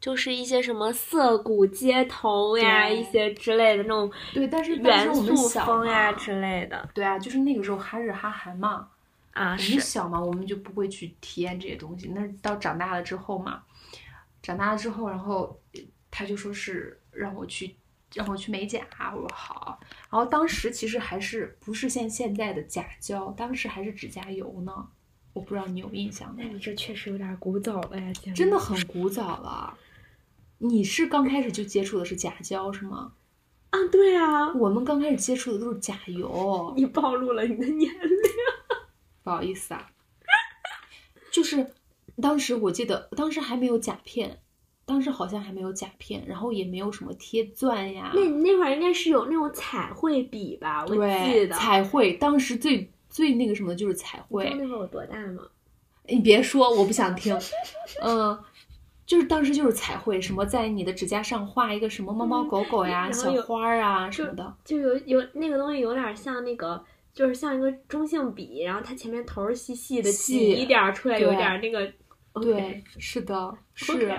就是一些什么涩谷街头呀，一些之类的那种对，但是元素风呀之类的对啊，就是那个时候哈日哈韩嘛，啊，我们小嘛，我们就不会去体验这些东西。那到长大了之后嘛，长大了之后，然后呃他就说是让我去让我去美甲，我说好。然后当时其实还是不是像现在的甲胶，当时还是指甲油呢。我不知道你有印象没？那你这确实有点古早了呀，真的很古早了。你是刚开始就接触的是甲胶是吗？啊，对啊，我们刚开始接触的都是甲油。你暴露了你的年龄。不好意思啊，就是当时我记得，当时还没有甲片，当时好像还没有甲片，然后也没有什么贴钻呀，那你那会儿应该是有那种彩绘笔吧？我记，得。彩绘，当时最最那个什么的就是彩绘。那会儿我多大吗？你别说，我不想听，嗯。就是当时就是彩绘，什么在你的指甲上画一个什么猫猫狗狗呀、小花儿啊什么的，就有有那个东西有点像那个，就是像一个中性笔，然后它前面头儿细细的，细挤一点儿出来，有对点儿那个。对，是的，是。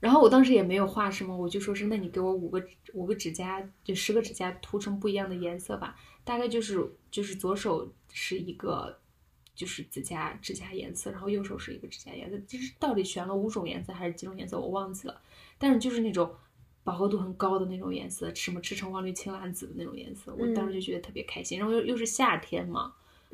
然后我当时也没有画什么，我就说是，那你给我五个五个指甲，就十个指甲涂成不一样的颜色吧。大概就是就是左手是一个就是指甲指甲颜色，然后右手是一个指甲颜色，就是到底选了五种颜色还是几种颜色我忘记了，但是就是那种饱和度很高的那种颜色，什么赤橙黄绿青蓝紫的那种颜色，我当时就觉得特别开心。然后又又是夏天嘛，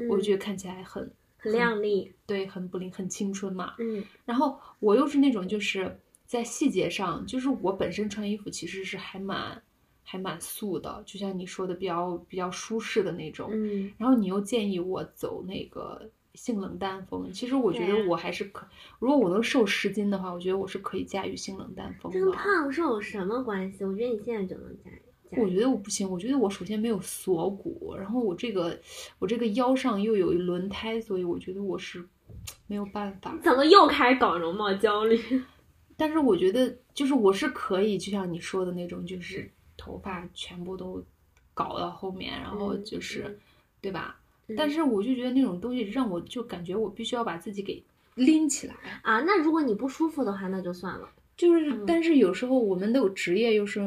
我就觉得看起来很很靓丽。对，很不灵，很青春嘛。嗯然后我又是那种就是在细节上，就是我本身穿衣服其实是还蛮还蛮素的，就像你说的比较比较舒适的那种。嗯然后你又建议我走那个性冷淡风，其实我觉得我还是可，如果我能瘦十斤的话，我觉得我是可以驾驭性冷淡风跟。胖瘦有什么关系？我觉得你现在就能驾驭。我觉得我不行，我觉得我首先没有锁骨，然后我这个我这个腰上又有一轮胎，所以我觉得我是没有办法。怎么又开始搞容貌焦虑？但是我觉得，就是我是可以，就像你说的那种，就是头发全部都搞到后面，然后嗯就是，嗯对吧？嗯但是我就觉得那种东西让我就感觉我必须要把自己给拎起来，啊，那如果你不舒服的话，那就算了。就是，嗯但是有时候我们的职业又是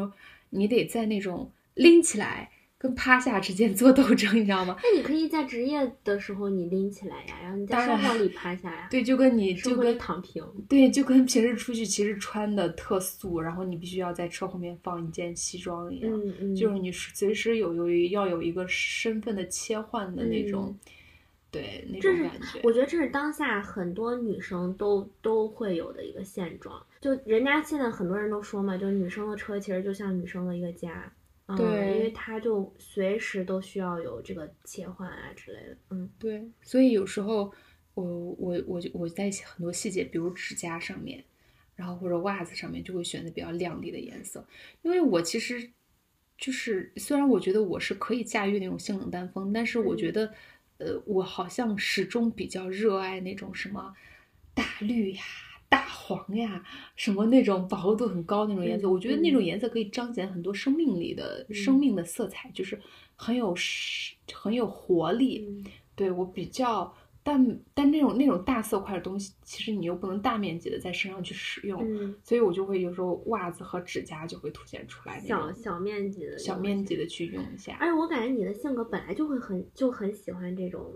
你得在那种拎起来跟趴下之间做斗争，你知道吗？那你可以在职业的时候你拎起来呀，然后你在生活里趴下呀，对，就跟你就跟躺平。对，就跟平时出去其实穿的特素，然后你必须要在车后面放一件西装一样。嗯嗯，就是你随时有有要有一个身份的切换的那种，对那种感觉。我觉得这是当下很多女生都都会有的一个现状。就人家现在很多人都说嘛，就是女生的车其实就像女生的一个家，嗯，对因为它就随时都需要有这个切换啊之类的，嗯。对，所以有时候我我我就我在很多细节，比如指甲上面，然后或者袜子上面，就会选择比较亮丽的颜色，因为我其实就是虽然我觉得我是可以驾驭那种性冷淡风，但是我觉得，呃，我好像始终比较热爱那种什么大绿呀。大黄呀，什么那种饱和度很高那种颜色，嗯我觉得那种嗯颜色可以彰显很多生命力的、生嗯命的色彩，就是很有是很有活力。嗯对我比较，但但那种那种大色块的东西，其实你又不能大面积的在身上去使用，嗯，所以我就会有时候袜子和指甲就会凸显出来小小面积的小面积的去用一下。而且我感觉你的性格本来就会很就很喜欢这种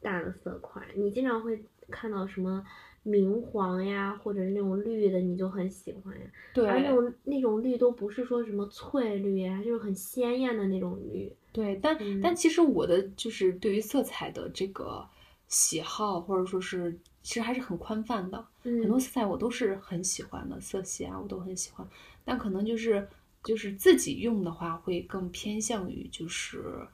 大的色块，你经常会看到什么明黄呀，或者那种绿的，你就很喜欢呀。对而那种那种绿都不是说什么翠绿呀，就是很鲜艳的那种绿。对，但、嗯但其实我的就是对于色彩的这个喜好，或者说是其实还是很宽泛的。嗯，很多色彩我都是很喜欢的，色系啊我都很喜欢，但可能就是就是自己用的话会更偏向于就是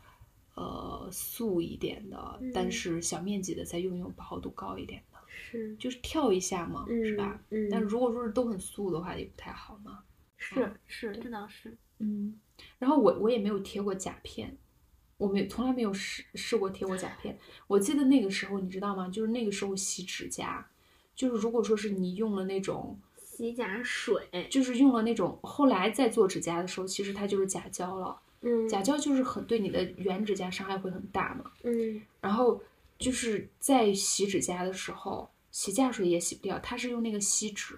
呃素一点的，但嗯是小面积的再用用饱和度高一点的，是就是跳一下嘛，是吧？嗯，但如果说是都很素的话，也不太好嘛。是是，这倒是。嗯，然后我我也没有贴过甲片，我没从来没有试试过贴过甲片。我记得那个时候你知道吗？就是那个时候洗指甲，就是如果说是你用了那种。洗甲水，就是用了那种，后来再做指甲的时候，其实它就是甲胶了。嗯，甲胶就是很对你的原指甲伤害会很大嘛。嗯然后就是在洗指甲的时候，洗甲水也洗不掉，它是用那个锡纸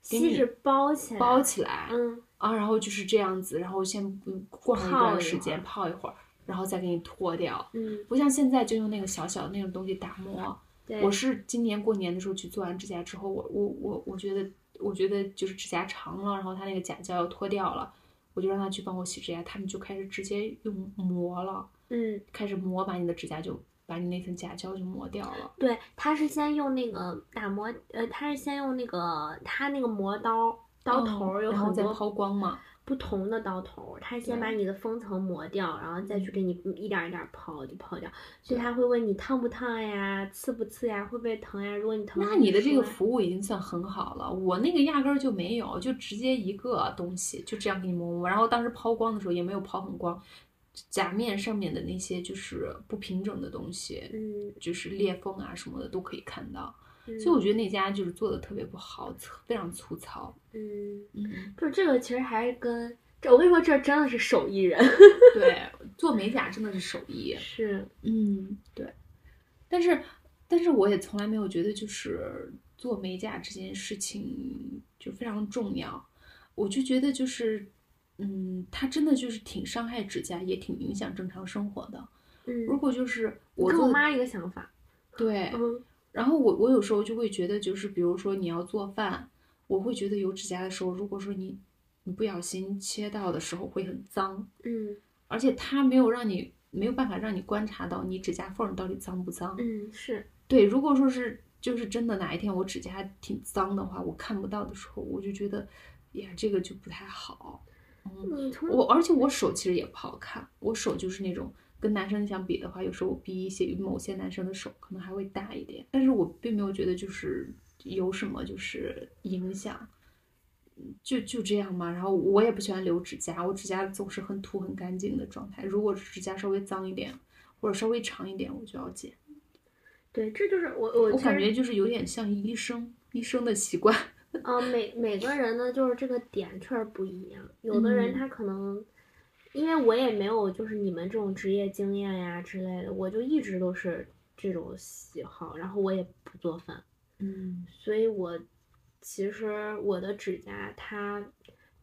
锡纸包起来，包起来嗯啊，然后就是这样子，然后先嗯过上一段时间泡一会儿，然后再给你脱掉。嗯，不像现在就用那个小小的那种东西打磨。我是今年过年的时候去做完指甲之后，我我我我觉得我觉得就是指甲长了，然后它那个甲胶要脱掉了，我就让他去帮我洗指甲，他们就开始直接用磨了，嗯，开始磨把你的指甲就把你那层甲胶就磨掉了。对，他是先用那个打磨，呃，他是先用那个他那个磨刀，刀头有嗯然后很多再抛光嘛。不同的刀头，他先把你的封层磨掉，然后再去嗯给你一点儿一点儿抛，就抛掉。所以他会问你烫不烫呀，刺不刺呀，会不会疼呀？如果你疼了，那你的这个服务已经算很好了，我那个压根儿就没有，就直接一个东西就这样给你磨磨，然后当时抛光的时候也没有抛很光，甲面上面的那些就是不平整的东西，嗯，就是裂缝啊什么的都可以看到，嗯。所以我觉得那家就是做的特别不好，粗非常粗糙。嗯，嗯，不是这个，其实还是跟这，我跟你说，这真的是手艺人，对，做美甲真的是手艺。是，嗯，对，但是但是我也从来没有觉得就是做美甲这件事情就非常重要，我就觉得就是，嗯，它真的就是挺伤害指甲，也挺影响正常生活的。嗯，如果就是我跟我妈一个想法，对，嗯然后我我有时候就会觉得，就是比如说你要做饭，我会觉得有指甲的时候，如果说你你不小心切到的时候会很脏，嗯而且它没有让你没有办法让你观察到你指甲缝到底脏不脏。嗯，是，对，如果说是就是真的哪一天我指甲挺脏的话，我看不到的时候，我就觉得，呀，这个就不太好。嗯，我而且我手其实也不好看，我手就是那种跟男生相比的话，有时候我比一些某些男生的手可能还会大一点，但是我并没有觉得就是有什么就是影响。嗯就就这样嘛，然后我也不喜欢留指甲，我指甲总是很土很干净的状态。如果指甲稍微脏一点，或者稍微长一点，我就要剪。对，这就是我我我感觉就是有点像医生医生的习惯。啊，每每个人呢，就是这个点确实不一样。有的人嗯他可能，因为我也没有就是你们这种职业经验呀之类的，我就一直都是这种喜好，然后我也不做饭，嗯，所以我其实我的指甲它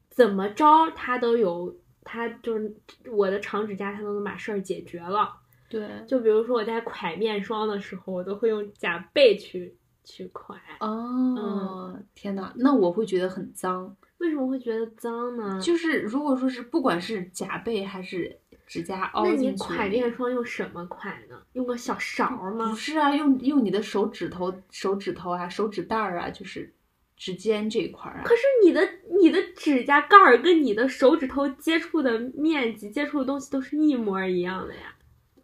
怎么着它都有，它就是我的长指甲它都能把事儿解决了。对，就比如说我在 蒯面霜的时候，我都会用甲背去去蒯。哦，天呐，那我会觉得很脏。为什么会觉得脏呢？就是如果说是不管是甲背还是指甲凹那你进去，蒯面霜用什么蒯呢？用个小勺儿吗不？是啊，用用你的手指头、手指头啊、手指袋儿啊，就是指尖这一块儿啊。可是你的你的指甲盖儿跟你的手指头接触的面积、接触的东西都是一模一样的呀。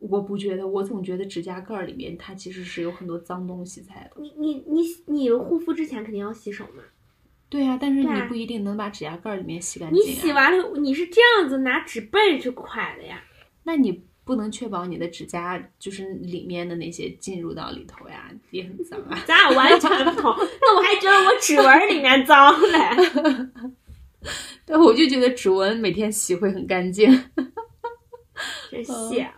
我不觉得，我总觉得指甲盖儿里面它其实是有很多脏东西在的。你你你你护肤之前肯定要洗手嘛。对啊，但是你不一定能把指甲盖儿里面洗干净、你啊。洗完了，你是这样子拿纸背去蒯的呀。那你不能确保你的指甲就是里面的那些进入到里头呀，也很脏啊。咱俩完全不同。那我还觉得我指纹儿里面脏嘞。对，我就觉得指纹每天洗会很干净。真谢。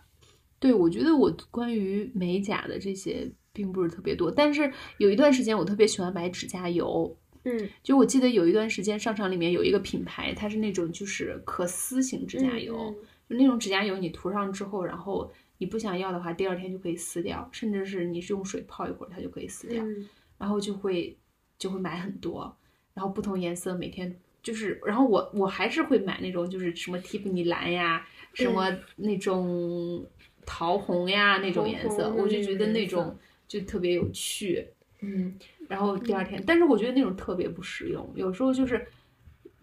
对，我觉得我关于美甲的这些并不是特别多，但是有一段时间我特别喜欢买指甲油。嗯，就我记得有一段时间商场里面有一个品牌，它是那种就是可撕型指甲油，嗯就那种指甲油你涂上之后，然后你不想要的话，第二天就可以撕掉，甚至是你是用水泡一会儿，它就可以撕掉。嗯然后就会就会买很多，然后不同颜色每天就是，然后我我还是会买那种就是什么蒂芙尼蓝呀，什么那种桃红呀那种颜色，我就觉得那种就特别有趣。嗯，然后第二天，但是我觉得那种特别不实用，有时候就是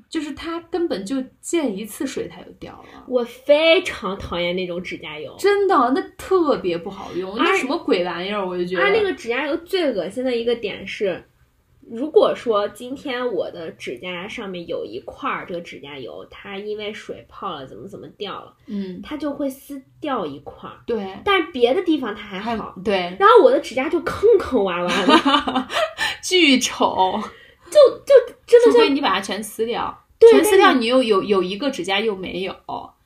就是它根本就溅一次水它就掉了。我非常讨厌那种指甲油。真的，那特别不好用，那什么鬼玩意儿？我就觉得它那个指甲油最恶心的一个点是，如果说今天我的指甲上面有一块儿这个指甲油，它因为水泡了，怎么怎么掉了，嗯，它就会撕掉一块儿，对，但是别的地方它还还好。对，然后我的指甲就坑坑洼洼的，巨丑。就就真除的除非你把它全撕掉，对全撕掉，你又有有一个指甲又没有，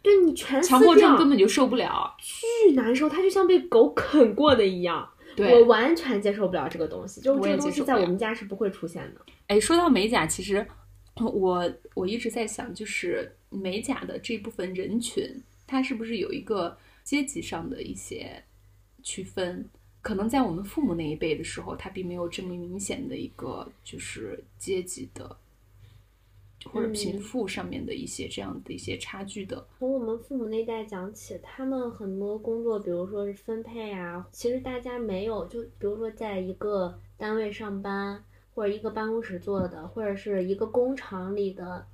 对你全撕强迫症掉根本就受不了。巨难受，它就像被狗啃过的一样。我，完全接受不了这个东西，就这个东西在我们家是不会出现的。哎，说到美甲，其实我我一直在想，就是美甲的这部分人群，它是不是有一个阶级上的一些区分？可能在我们父母那一辈的时候，他并没有这么明显的一个就是阶级的或者贫嗯富上面的一些这样的一些差距的。从我们父母那代讲起，他们很多工作，比如说是分配啊，其实大家没有，就比如说在一个单位上班，或者一个办公室做的，或者是一个工厂里的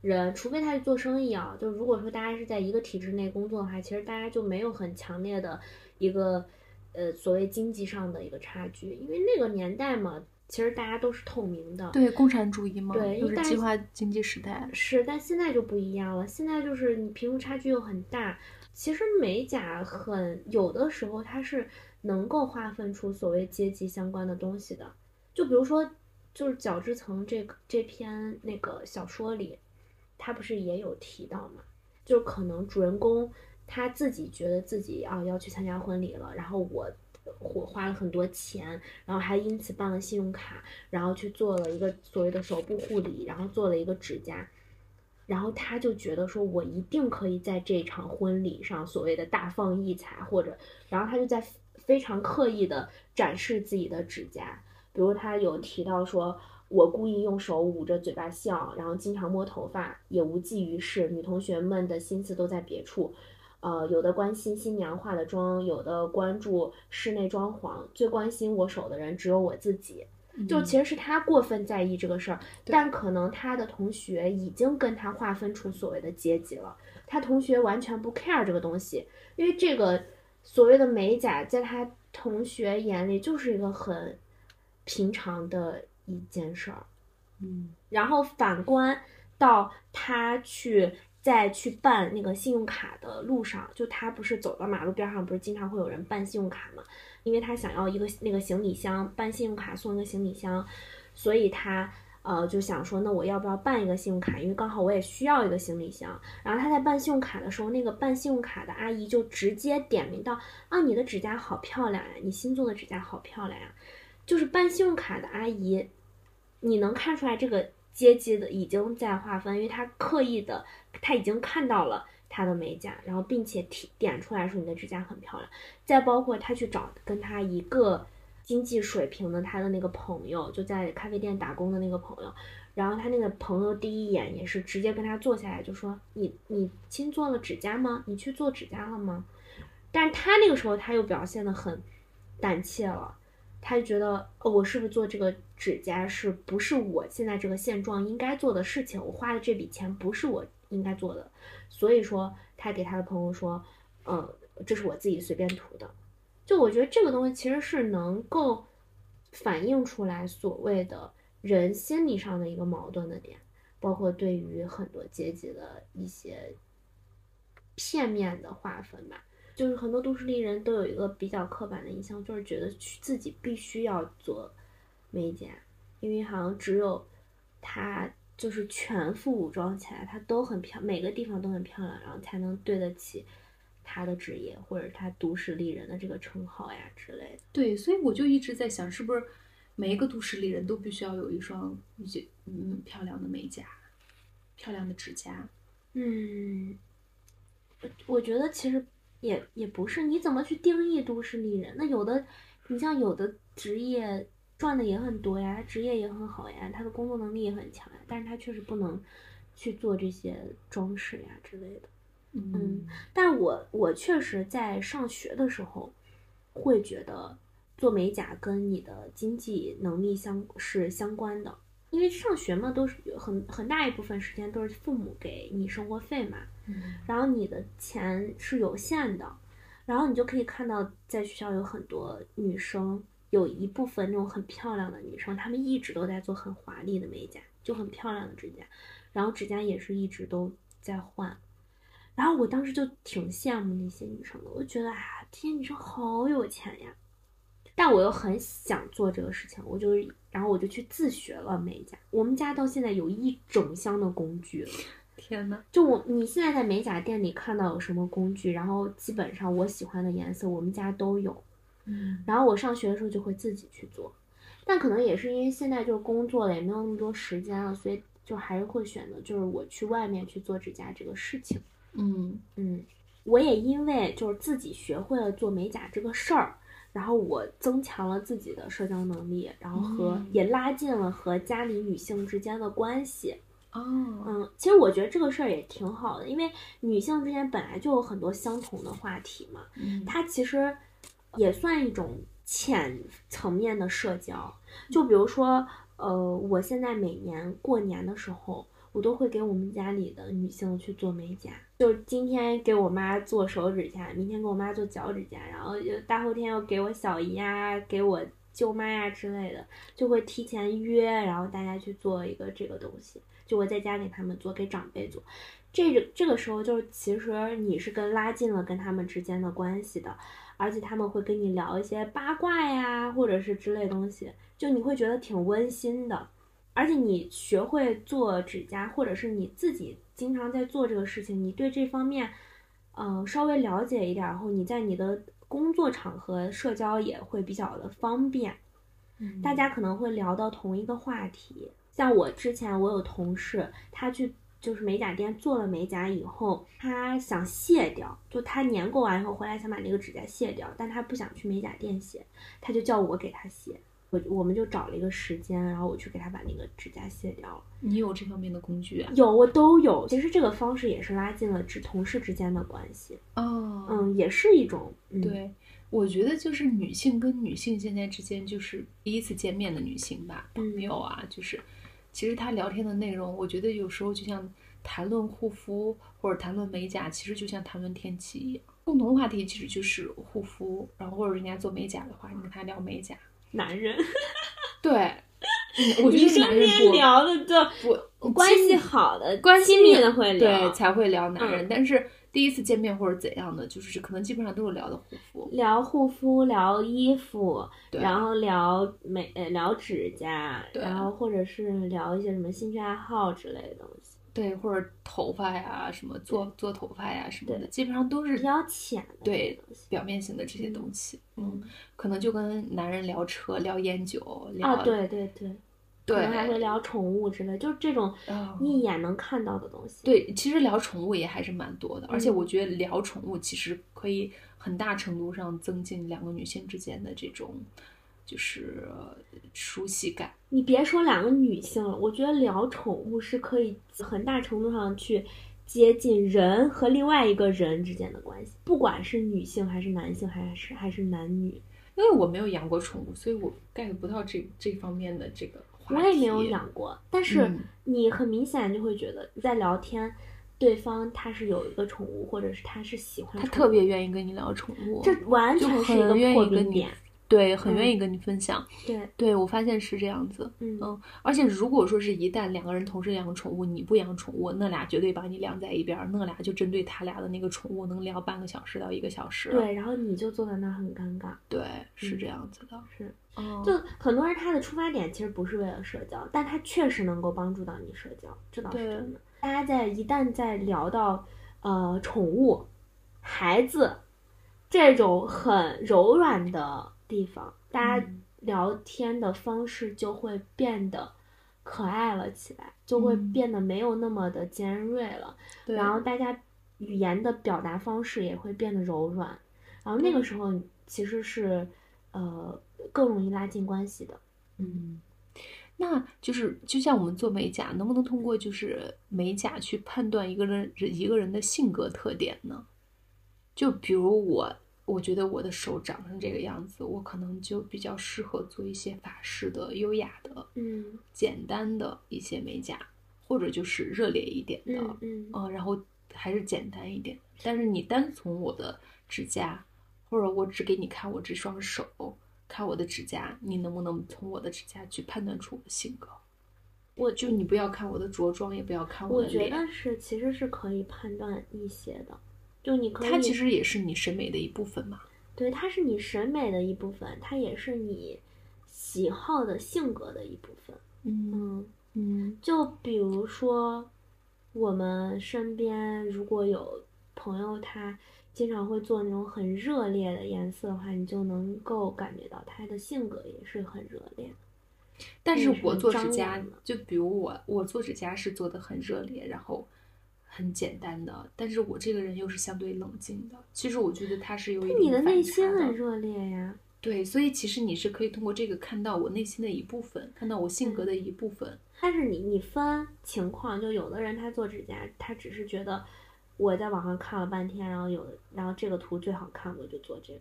人，除非他是做生意啊，就如果说大家是在一个体制内工作的话，其实大家就没有很强烈的一个呃所谓经济上的一个差距，因为那个年代嘛，其实大家都是透明的。对，共产主义嘛，对又是计划经济时代。是，但现在就不一样了。现在就是你贫富差距又很大。其实美甲很有的时候它是能够划分出所谓阶级相关的东西的。就比如说，就是角质层这个这篇那个小说里，他不是也有提到嘛？就可能主人公他自己觉得自己啊要去参加婚礼了，然后我我花了很多钱，然后还因此办了信用卡，然后去做了一个所谓的手部护理，然后做了一个指甲，然后他就觉得说我一定可以在这场婚礼上所谓的大放异彩，或者，然后他就在非常刻意的展示自己的指甲，比如他有提到说。我故意用手捂着嘴巴笑，然后经常摸头发，也无济于事。女同学们的心思都在别处，呃，有的关心新娘化的妆，有的关注室内装潢，最关心我手的人只有我自己。就其实是他过分在意这个事儿，对但可能他的同学已经跟他划分出所谓的阶级了。他同学完全不 care 这个东西，因为这个所谓的美甲，在他同学眼里就是一个很平常的一件事儿。嗯，然后反观到他去在去办那个信用卡的路上，就他不是走到马路边上，不是经常会有人办信用卡嘛？因为他想要一个那个行李箱，办信用卡送一个行李箱，所以他呃就想说，那我要不要办一个信用卡？因为刚好我也需要一个行李箱。然后他在办信用卡的时候，那个办信用卡的阿姨就直接点名到啊，你的指甲好漂亮呀，你新做的指甲好漂亮呀。就是办信用卡的阿姨，你能看出来这个阶级的已经在划分，因为他刻意的，他已经看到了他的美甲，然后并且提点出来说你的指甲很漂亮。再包括他去找跟他一个经济水平的他的那个朋友，就在咖啡店打工的那个朋友，然后他那个朋友第一眼也是直接跟他坐下来就说：“你你亲做了指甲吗？你去做指甲了吗？”但是他那个时候他又表现得很胆怯了。他就觉得，哦，我是不是做这个指甲是不是我现在这个现状应该做的事情？我花的这笔钱不是我应该做的，所以说他给他的朋友说，呃，这是我自己随便涂的。就我觉得这个东西其实是能够反映出来所谓的人心理上的一个矛盾的点，包括对于很多阶级的一些片面的划分吧。就是很多都市丽人都有一个比较刻板的印象，就是觉得自己必须要做美甲，因为好像只有她就是全副武装起来，她都很漂，每个地方都很漂亮，然后才能对得起她的职业或者她都市丽人的这个称号呀之类的。对，所以我就一直在想，是不是每一个都市丽人都必须要有一双一些嗯漂亮的美甲，漂亮的指甲？嗯，我我觉得其实也也不是，你怎么去定义都市丽人？那有的，你像有的职业赚的也很多呀，他职业也很好呀，他的工作能力也很强呀，但是他确实不能去做这些装饰呀之类的。嗯，但我我确实在上学的时候，会觉得做美甲跟你的经济能力相是相关的，因为上学嘛，都是很很大一部分时间都是父母给你生活费嘛，嗯然后你的钱是有限的，然后你就可以看到在学校有很多女生，有一部分那种很漂亮的女生，她们一直都在做很华丽的美甲，就很漂亮的指甲，然后指甲也是一直都在换。然后我当时就挺羡慕那些女生的，我就觉得啊，这些女生好有钱呀，但我又很想做这个事情，我就然后我就去自学了美甲。我们家到现在有一整箱的工具，天呐，就我你现在在美甲店里看到有什么工具，然后基本上我喜欢的颜色我们家都有。嗯。然后我上学的时候就会自己去做，但可能也是因为现在就是工作了，也没有那么多时间了，所以就还是会选择就是我去外面去做指甲这个事情。嗯。嗯，我也因为就是自己学会了做美甲这个事儿，然后我增强了自己的社交能力，然后和、嗯。也拉近了和家里女性之间的关系。哦，嗯，其实我觉得这个事儿也挺好的，因为女性之间本来就有很多相同的话题嘛，嗯。它其实也算一种浅层面的社交。就比如说，呃，我现在每年过年的时候，我都会给我们家里的女性去做美甲，就今天给我妈做手指甲，明天给我妈做脚趾甲，然后就大后天又给我小姨呀、给我舅妈呀之类的，就会提前约，然后大家去做一个这个东西，就我在家给他们做，给长辈做。这个这个时候，就是其实你是跟拉近了跟他们之间的关系的，而且他们会跟你聊一些八卦呀，或者是之类东西，就你会觉得挺温馨的。而且你学会做指甲，或者是你自己经常在做这个事情，你对这方面，呃，稍微了解一点，然后你在你的工作场合社交也会比较的方便。嗯大家可能会聊到同一个话题。像我之前我有同事，他去就是美甲店做了美甲以后，他想卸掉，就他年过完以后回来想把那个指甲卸掉，但他不想去美甲店卸，他就叫我给他卸。我我们就找了一个时间，然后我去给他把那个指甲卸掉了。你有这方面的工具啊？有，我都有。其实这个方式也是拉近了之同事之间的关系，哦，嗯，也是一种，嗯，对，我觉得就是女性跟女性现在之间，就是第一次见面的女性吧，嗯朋友啊，就是其实他聊天的内容，我觉得有时候就像谈论护肤或者谈论美甲，其实就像谈论天气一样，共同话题其实就是护肤，然后或者人家做美甲的话，你跟他聊美甲，男人，对，嗯我觉得男人不聊的就不关系好的、关系亲密的会聊，对才会聊男人，嗯。但是第一次见面或者怎样的，就是可能基本上都是聊的护肤，聊护肤、聊衣服，然后聊美呃聊指甲，然后或者是聊一些什么兴趣爱好之类的东西，对，或者头发呀，什么做做头发呀什么的，基本上都是比较浅的对。表面性的这些东西。嗯，可能就跟男人聊车、聊烟酒、聊啊，对对对，对，可能还会聊宠物之类，就是这种一眼能看到的东西。对，其实聊宠物也还是蛮多的，而且嗯我觉得聊宠物其实可以很大程度上增进两个女性之间的这种就是呃熟悉感。你别说两个女性了，我觉得聊宠物是可以很大程度上去接近人和另外一个人之间的关系，不管是女性还是男性，还是还是男女。因为我没有养过宠物，所以我 get 不到这这方面的这个。我也没有养过，但是嗯你很明显就会觉得在聊天，对方他是有一个宠物，或者是他是喜欢他宠物特别愿意跟你聊宠物，这完全是一个破冰点。对，很嗯愿意跟你分享。对，对我发现是这样子。嗯嗯，而且如果说是一旦两个人同时养宠物，你不养宠物，那俩绝对把你晾在一边儿，那俩就针对他俩的那个宠物能聊半个小时到一个小时。对，然后你就坐在那儿很尴尬。对，是嗯这样子的。是，哦，就很多人他的出发点其实不是为了社交，但他确实能够帮助到你社交，这倒是对真的。大家在一旦在聊到呃宠物、孩子这种很柔软的地方，大家嗯聊天的方式就会变得可爱了起来，就会嗯变得没有那么的尖锐了。对，然后大家语言的表达方式也会变得柔软，然后那个时候其实是呃更容易拉近关系的。嗯，那就是就像我们做美甲，能不能通过就是美甲去判断一个人一个人的性格特点呢？就比如我，我觉得我的手长成这个样子，我可能就比较适合做一些法式的、优雅的、嗯简单的一些美甲，或者就是热烈一点的，嗯嗯呃，然后还是简单一点。但是你单从我的指甲，或者我只给你看我这双手，看我的指甲，你能不能从我的指甲去判断出我的性格？我就你不要看我的着装，也不要看我觉的脸，得是其实是可以判断一些的，就你可以它其实也是你审美的一部分嘛。对，它是你审美的一部分，它也是你喜好的性格的一部分。嗯嗯，嗯就比如说，我们身边如果有朋友他经常会做那种很热烈的颜色的话，你就能够感觉到他的性格也是很热烈的。但是我做指甲就比如我，我做指甲是做的很热烈，然后很简单的，但是我这个人又是相对冷静的。其实我觉得他是有一你的内心很热烈呀。对，所以其实你是可以通过这个看到我内心的一部分，看到我性格的一部分。但是你你分情况，就有的人他做指甲，他只是觉得我在网上看了半天，然后有然后这个图最好看，我就做这个。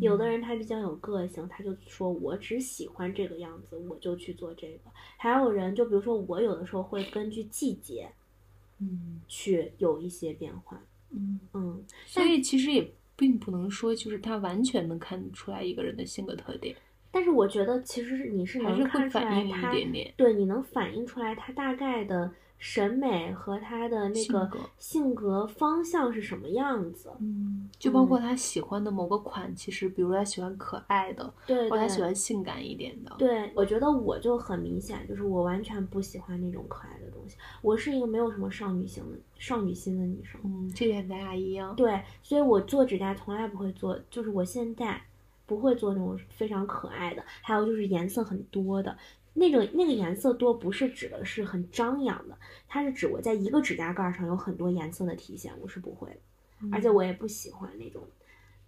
有的人他比较有个性，他就说我只喜欢这个样子，我就去做这个。还有人就比如说我有的时候会根据季节嗯。去有一些变化，嗯，嗯，所以其实也并不能说就是他完全能看出来一个人的性格特点，但是我觉得其实你是能看出反映一来他，点点。对，你能反映出来他大概的审美和他的那个性格方向是什么样子。嗯，就包括他喜欢的某个款，其实比如他喜欢可爱的，对对，或者他喜欢性感一点的。对，我觉得我就很明显，就是我完全不喜欢那种可爱的东西。我是一个没有什么少女心的少女心的女生。嗯，这点咱俩一样。对，所以我做指甲从来不会做，就是我现在不会做那种非常可爱的，还有就是颜色很多的。那种那个颜色多不是指的是很张扬的，它是指我在一个指甲盖上有很多颜色的体现，我是不会的，而且我也不喜欢那种，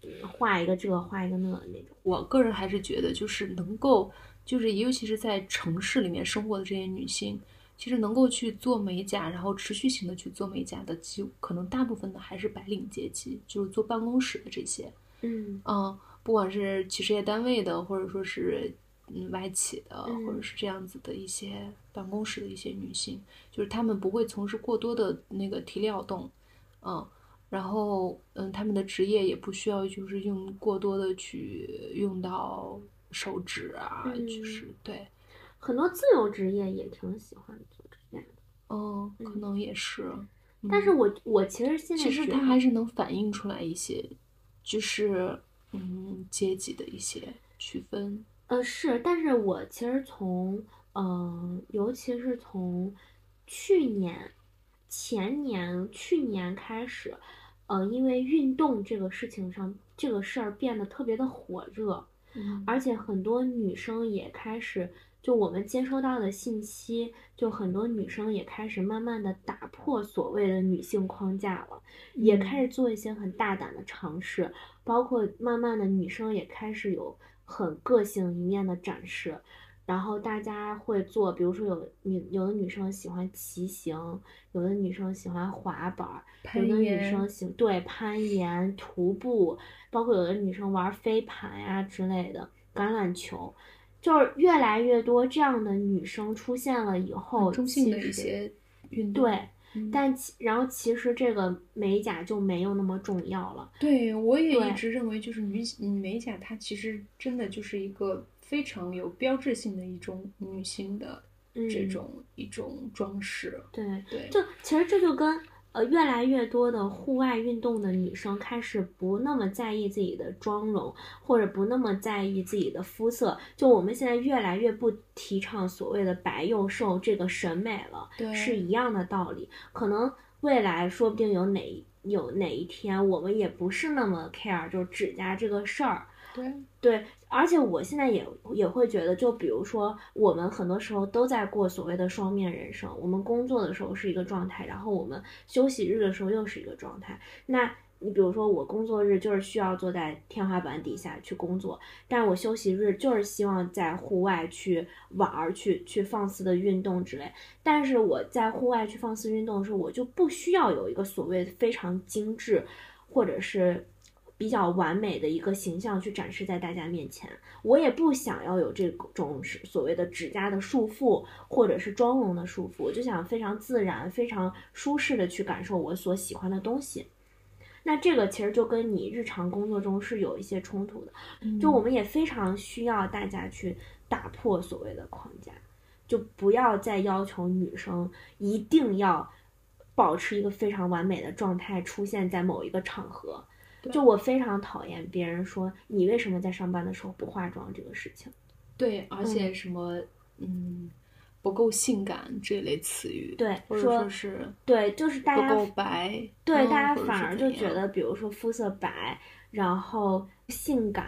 嗯，画一个这画一个那的那种。我个人还是觉得，就是能够，就是尤其是在城市里面生活的这些女性，其实能够去做美甲，然后持续性的去做美甲的，几乎可能大部分的还是白领阶级，就是坐办公室的这些，嗯。嗯，不管是企事业单位的，或者说是嗯外企的，嗯或者是这样子的一些办公室的一些女性，就是她们不会从事过多的那个体力劳动，嗯，然后嗯，她们的职业也不需要就是用过多的去用到手指啊，嗯就是对，很多自由职业也挺喜欢做指甲的，嗯，可嗯能也是，但是嗯我我其实现在其实它还是能反映出来一些，就是嗯阶级的一些区分。呃是，但是我其实从呃，尤其是从去年、前年、去年开始，呃，因为运动这个事情上，这个事儿变得特别的火热，嗯。而且很多女生也开始，就我们接收到的信息，就很多女生也开始慢慢的打破所谓的女性框架了，也嗯。开始做一些很大胆的尝试，包括慢慢的女生也开始有很个性一面的展示。然后大家会做，比如说有女有的女生喜欢骑行，有的女生喜欢滑板儿，有的女生喜对攀岩、徒步，包括有的女生玩飞盘呀、之类的，橄榄球，就是越来越多这样的女生出现了以后，中性的一些运动。对，嗯但其然后其实这个美甲就没有那么重要了。对我也一直认为，就是女嗯美甲，它其实真的就是一个非常有标志性的一种女性的这嗯种、一种装饰。对，对，就其实这就跟呃越来越多的户外运动的女生开始不那么在意自己的妆容，或者不那么在意自己的肤色。就我们现在越来越不提倡所谓的白幼瘦这个审美了，对是一样的道理。可能未来说不定有哪有哪一天，我们也不是那么 care 就是指甲这个事儿。对，对，而且我现在也也会觉得，就比如说，我们很多时候都在过所谓的双面人生。我们工作的时候是一个状态，然后我们休息日的时候又是一个状态。那你比如说，我工作日就是需要坐在天花板底下去工作，但我休息日就是希望在户外去玩儿、去去放肆的运动之类。但是我在户外去放肆运动的时候，我就不需要有一个所谓非常精致，或者是比较完美的一个形象去展示在大家面前。我也不想要有这种是所谓的指甲的束缚，或者是妆容的束缚，我就想非常自然、非常舒适的去感受我所喜欢的东西。那这个其实就跟你日常工作中是有一些冲突的，就我们也非常需要大家去打破所谓的框架，就不要再要求女生一定要保持一个非常完美的状态出现在某一个场合。就我非常讨厌别人说你为什么在上班的时候不化妆这个事情。对，而且什么，嗯。不够性感这类词语，对，或者说是对，就是大家不够白，对，大家反而就觉得，比如说肤色白，然后性感，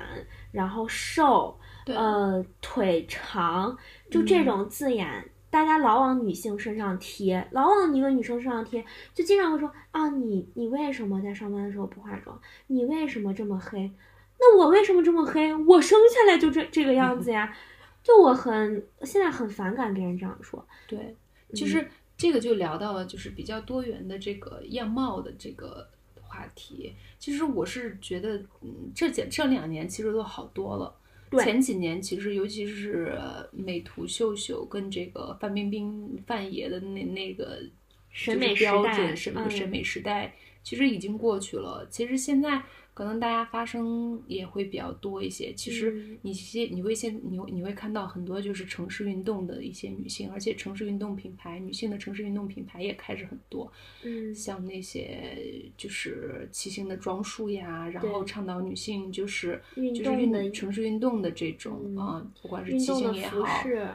然后瘦，呃，腿长，就这嗯种字眼，大家老往女性身上贴，老往一个女生身上贴，就经常会说啊，你你为什么在上班的时候不化妆？你为什么这么黑？那我为什么这么黑？我生下来就这这个样子呀。就我很现在很反感别人这样说，对，其嗯实这个就聊到了就是比较多元的这个样貌的这个话题。其实我是觉得，嗯，这几这两年其实都好多了。对前几年其实尤其是呃美图秀秀跟这个范冰冰范爷的那那个审美标准审美嗯审美时代，其实已经过去了。其实现在可能大家发声也会比较多一些。其实嗯。你现你会现你会你会看到很多就是城市运动的一些女性，而且城市运动品牌女性的城市运动品牌也开始很多，嗯。像那些就是骑行的装束呀，然后倡导女性就是就是运动城市运动的这种嗯啊、不管是骑行也好，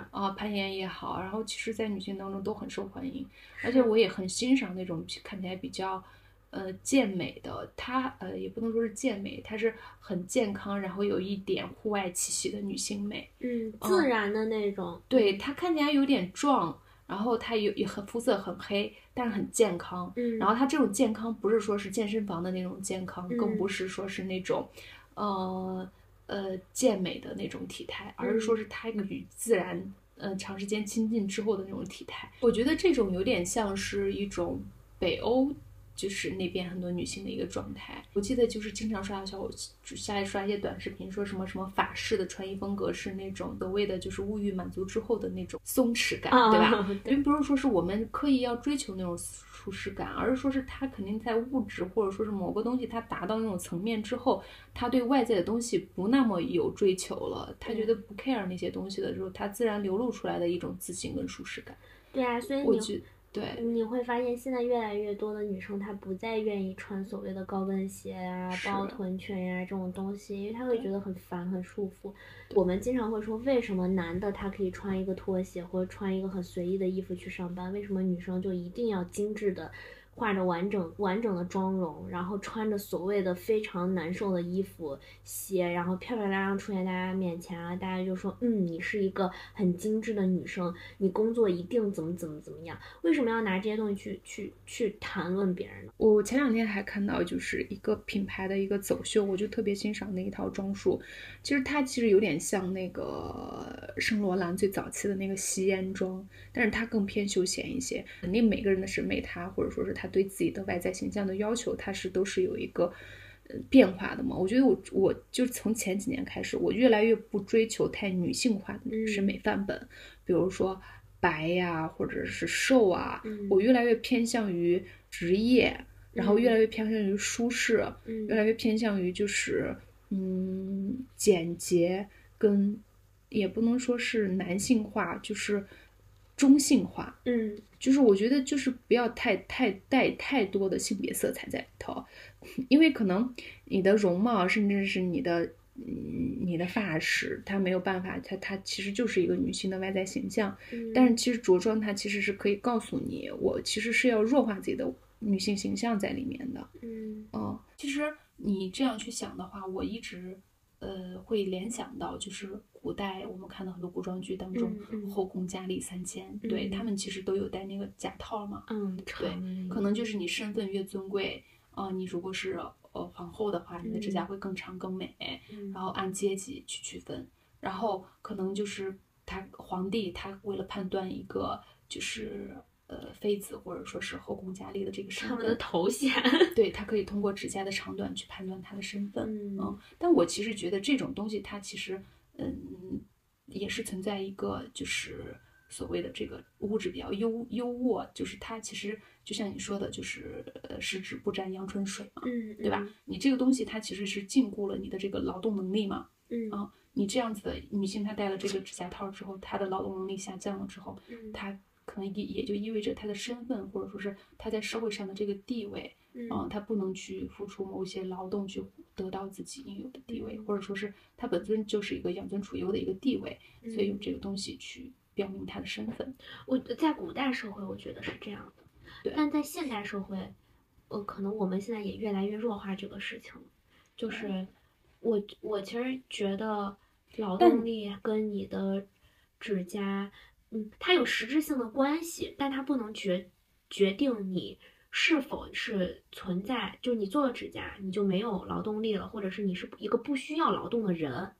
啊，攀岩也好，然后其实，在女性当中都很受欢迎，而且我也很欣赏那种看起来比较，呃，健美的，她呃也不能说是健美，她是很健康，然后有一点户外气息的女性美。嗯，嗯自然的那种，对，她看起来有点壮，然后她有也很肤色很黑，但是很健康。嗯，然后她这种健康不是说是健身房的那种健康，更嗯不是说是那种，呃呃健美的那种体态，而是说嗯是她与自然呃长时间亲近之后的那种体态。我觉得这种有点像是一种北欧。就是那边很多女性的一个状态，我记得就是经常刷到小我下来刷一些短视频，说什么什么法式的穿衣风格是那种所谓的就是物欲满足之后的那种松弛感，啊对吧？对并不是说是我们刻意要追求那种舒适感，而是说是他肯定在物质或者说是某个东西他达到那种层面之后，他对外在的东西不那么有追求了，他觉得不 care 那些东西的时候，他自然流露出来的一种自信跟舒适感。对啊，所以你我觉对你会发现，现在越来越多的女生她不再愿意穿所谓的高跟鞋啊、包臀裙呀这种东西，因为她会觉得很烦、很束缚。我们经常会说，为什么男的他可以穿一个拖鞋或者穿一个很随意的衣服去上班，为什么女生就一定要精致的？化着完整完整的妆容，然后穿着所谓的非常难受的衣服、鞋，然后漂漂亮亮出现在大家面前啊，大家就说，嗯，你是一个很精致的女生，你工作一定怎么怎么怎么样？为什么要拿这些东西去去去谈论别人呢？我我前两天还看到，就是一个品牌的一个走秀，我就特别欣赏那一套装束。其实它其实有点像那个圣罗兰最早期的那个吸烟装，但是它更偏休闲一些。肯定每个人的审美，他或者说是他对自己的外在形象的要求，它是都是有一个呃变化的嘛。我觉得我我就从前几年开始，我越来越不追求太女性化的审美范本，比如说白呀，或者是瘦啊，嗯。我越来越偏向于职业，然后越嗯。来越偏向于舒适，嗯。越来越偏向于就是嗯简洁跟也不能说是男性化，就是中性化。嗯就是我觉得就是不要太太带太多的性别色彩在里头，因为可能你的容貌甚至是你的嗯你的发饰，它没有办法，它它其实就是一个女性的外在形象，嗯，但是其实着装它其实是可以告诉你，我其实是要弱化自己的女性形象在里面的。嗯嗯，其实你这样去想的话，我一直，呃会联想到就是古代我们看到很多古装剧当中后宫佳丽三千，对嗯。他们其实都有戴那个假套嘛，嗯，对可能就是你身份越尊贵，啊、你如果是呃皇后的话，你的指甲嗯。会更长更美，嗯。然后按阶级去区分，然后可能就是他皇帝他为了判断一个就是呃妃子或者说是后宫佳丽的这个身他们的份，头衔，对他可以通过指甲的长短去判断他的身份，嗯。嗯，但我其实觉得这种东西它其实嗯也是存在一个就是。所谓的这个物质比较优优渥，就是它其实就像你说的，就是呃十指不沾阳春水嘛，嗯，对吧？你这个东西它其实是禁锢了你的这个劳动能力嘛。嗯？嗯啊你这样子的女性，她戴了这个指甲套之后，她的劳动能力下降了之后，嗯她可能也也就意味着她的身份或者说是她在社会上的这个地位，嗯。啊，她不能去付出某些劳动去得到自己应有的地位，嗯。或者说是他本身就是一个养尊处优的一个地位，所以用嗯。这个东西去表明他的身份。我在古代社会，我觉得是这样的，对。但在现代社会，呃，可能我们现在也越来越弱化这个事情了。就是我我其实觉得劳动力跟你的指甲，嗯，它有实质性的关系，但它不能决决定你是否是存在，就是你做了指甲，你就没有劳动力了，或者是你是一个不需要劳动的人。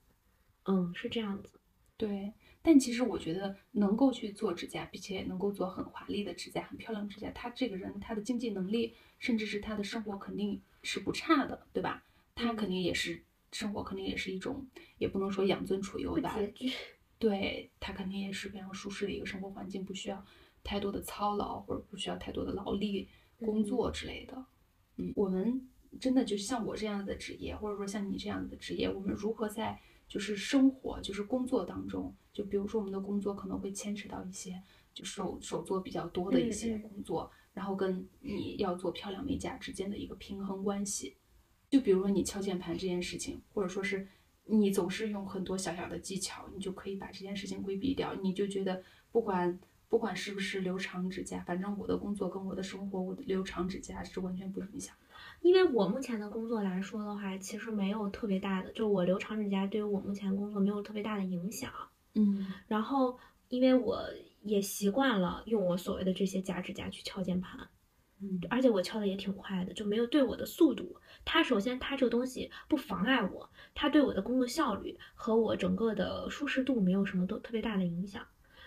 嗯，是这样子。对，但其实我觉得能够去做指甲，并且能够做很华丽的指甲、很漂亮指甲，他这个人他的经济能力，甚至是他的生活肯定是不差的，对吧？他嗯肯定也是生活，肯定也是一种，也不能说养尊处优吧。对他肯定也是非常舒适的一个生活环境，不需要太多的操劳或者不需要太多的劳力工嗯作之类的。嗯，我们真的就像我这样的职业，或者说像你这样的职业，我们如何在就是生活，就是工作当中，就比如说我们的工作可能会牵扯到一些就手手做比较多的一些工作，然后跟你要做漂亮美甲之间的一个平衡关系。就比如说你敲键盘这件事情，或者说是你总是用很多小小的技巧，你就可以把这件事情规避掉。你就觉得不管不管是不是留长指甲，反正我的工作跟我的生活，我的留长指甲是完全不影响。因为我目前的工作来说的话，其实没有特别大的，就是我留长指甲对于我目前工作没有特别大的影响。嗯然后，因为我也习惯了用我所谓的这些假指甲去敲键盘，嗯而且我敲的也挺快的，就没有对我的速度。它首先它这个东西不妨碍我，它对我的工作效率和我整个的舒适度没有什么都特别大的影响，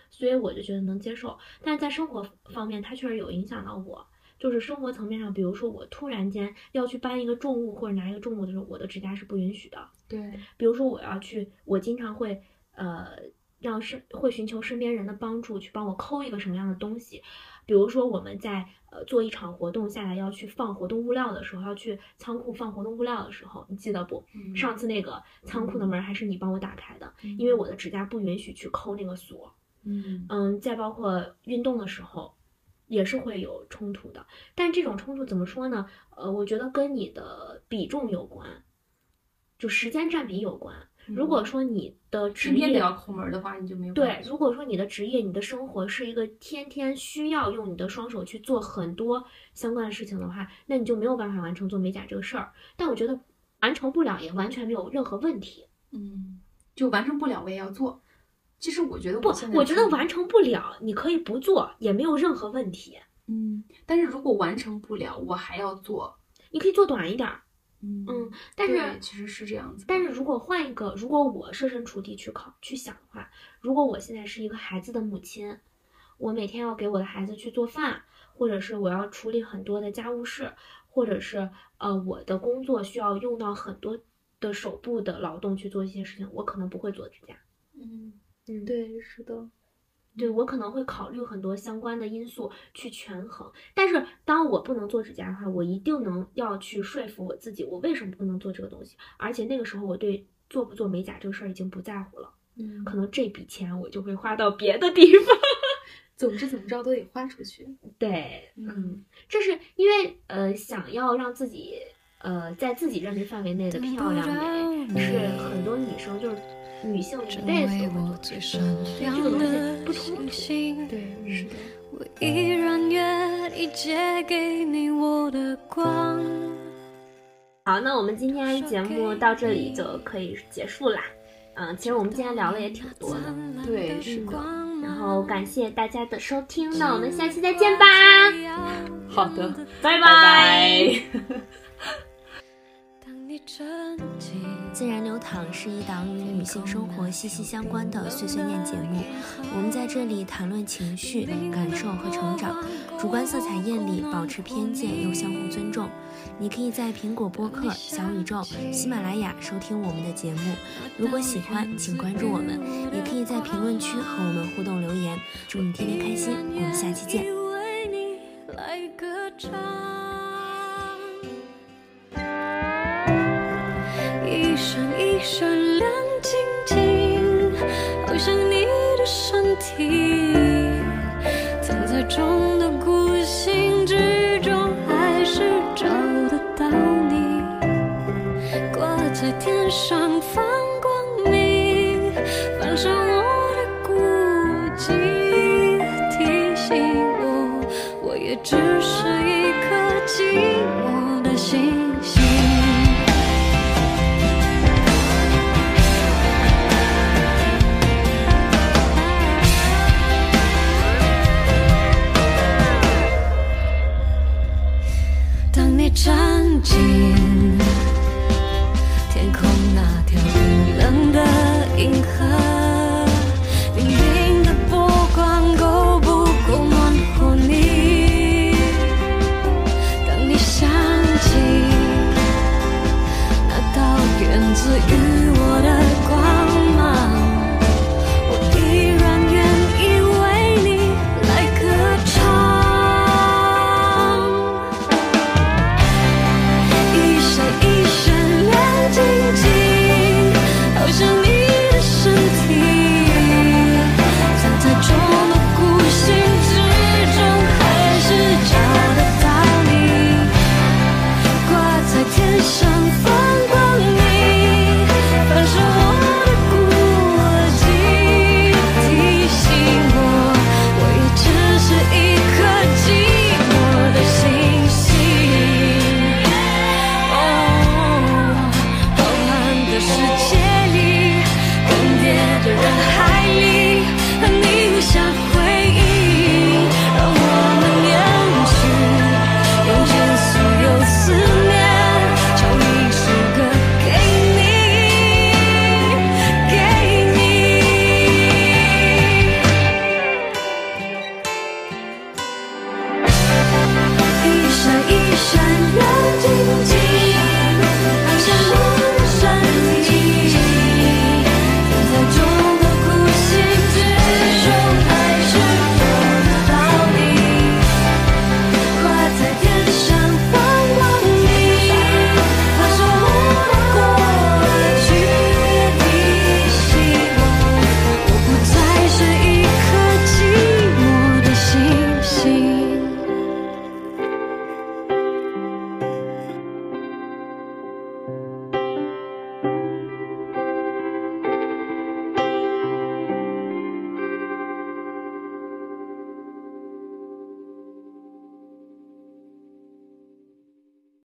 所以我就觉得能接受。但是在生活方面，它确实有影响到我。就是生活层面上，比如说我突然间要去搬一个重物或者拿一个重物的时候，我的指甲是不允许的。对，比如说我要去，我经常会呃让身会寻求身边人的帮助去帮我抠一个什么样的东西。比如说我们在呃做一场活动下来要去放活动物料的时候，要去仓库放活动物料的时候，你记得不？嗯上次那个仓库的门还是你帮我打开的，因为我的指甲不允许去抠那个锁。嗯嗯，再包括运动的时候，也是会有冲突的。但这种冲突怎么说呢？呃，我觉得跟你的比重有关，就时间占比有关。如果说你的职业比较抠门的话，你就没有对，如果说你的职业、你的生活是一个天天需要用你的双手去做很多相关的事情的话，那你就没有办法完成做美甲这个事儿。但我觉得完成不了也完全没有任何问题。嗯，就完成不了我也要做。其实我觉得不我觉得完成不了，你可以不做，也没有任何问题。嗯，但是如果完成不了，我还要做。你可以做短一点儿，嗯嗯，但是对其实是这样子的。但是如果换一个，如果我设身处地去考去想的话，如果我现在是一个孩子的母亲，我每天要给我的孩子去做饭，或者是我要处理很多的家务事，或者是呃我的工作需要用到很多的手部的劳动去做一些事情，我可能不会做指甲。嗯，嗯，对，是的。对我可能会考虑很多相关的因素去权衡，但是当我不能做指甲的话，我一定能要去说服我自己，我为什么不能做这个东西。而且那个时候，我对做不做美甲这个事儿已经不在乎了，嗯可能这笔钱我就会花到别的地方。总之怎么着都得花出去。对，嗯，这是因为呃想要让自己呃在自己认知范围内的漂亮美，是很多女生就是女性一成辈子的。闪亮这个东西的不冲。对，是的。我依然愿意借给你我的光。好，那我们今天节目到这里就可以结束啦。嗯，其实我们今天聊的也挺多的，对，是的。然后感谢大家的收听，那我们下期再见吧。好的，拜拜。自然流淌是一档与女性生活息息相关的碎碎念节目，我们在这里谈论情绪、感受和成长，主观色彩艳丽，保持偏见又相互尊重。你可以在苹果播客、小宇宙、喜马拉雅收听我们的节目。如果喜欢，请关注我们，也可以在评论区和我们互动留言。祝你天天开心，我们下期见。闪亮晶晶，好像你的身体，藏在中的孤星之中，还是找得到你，挂在天上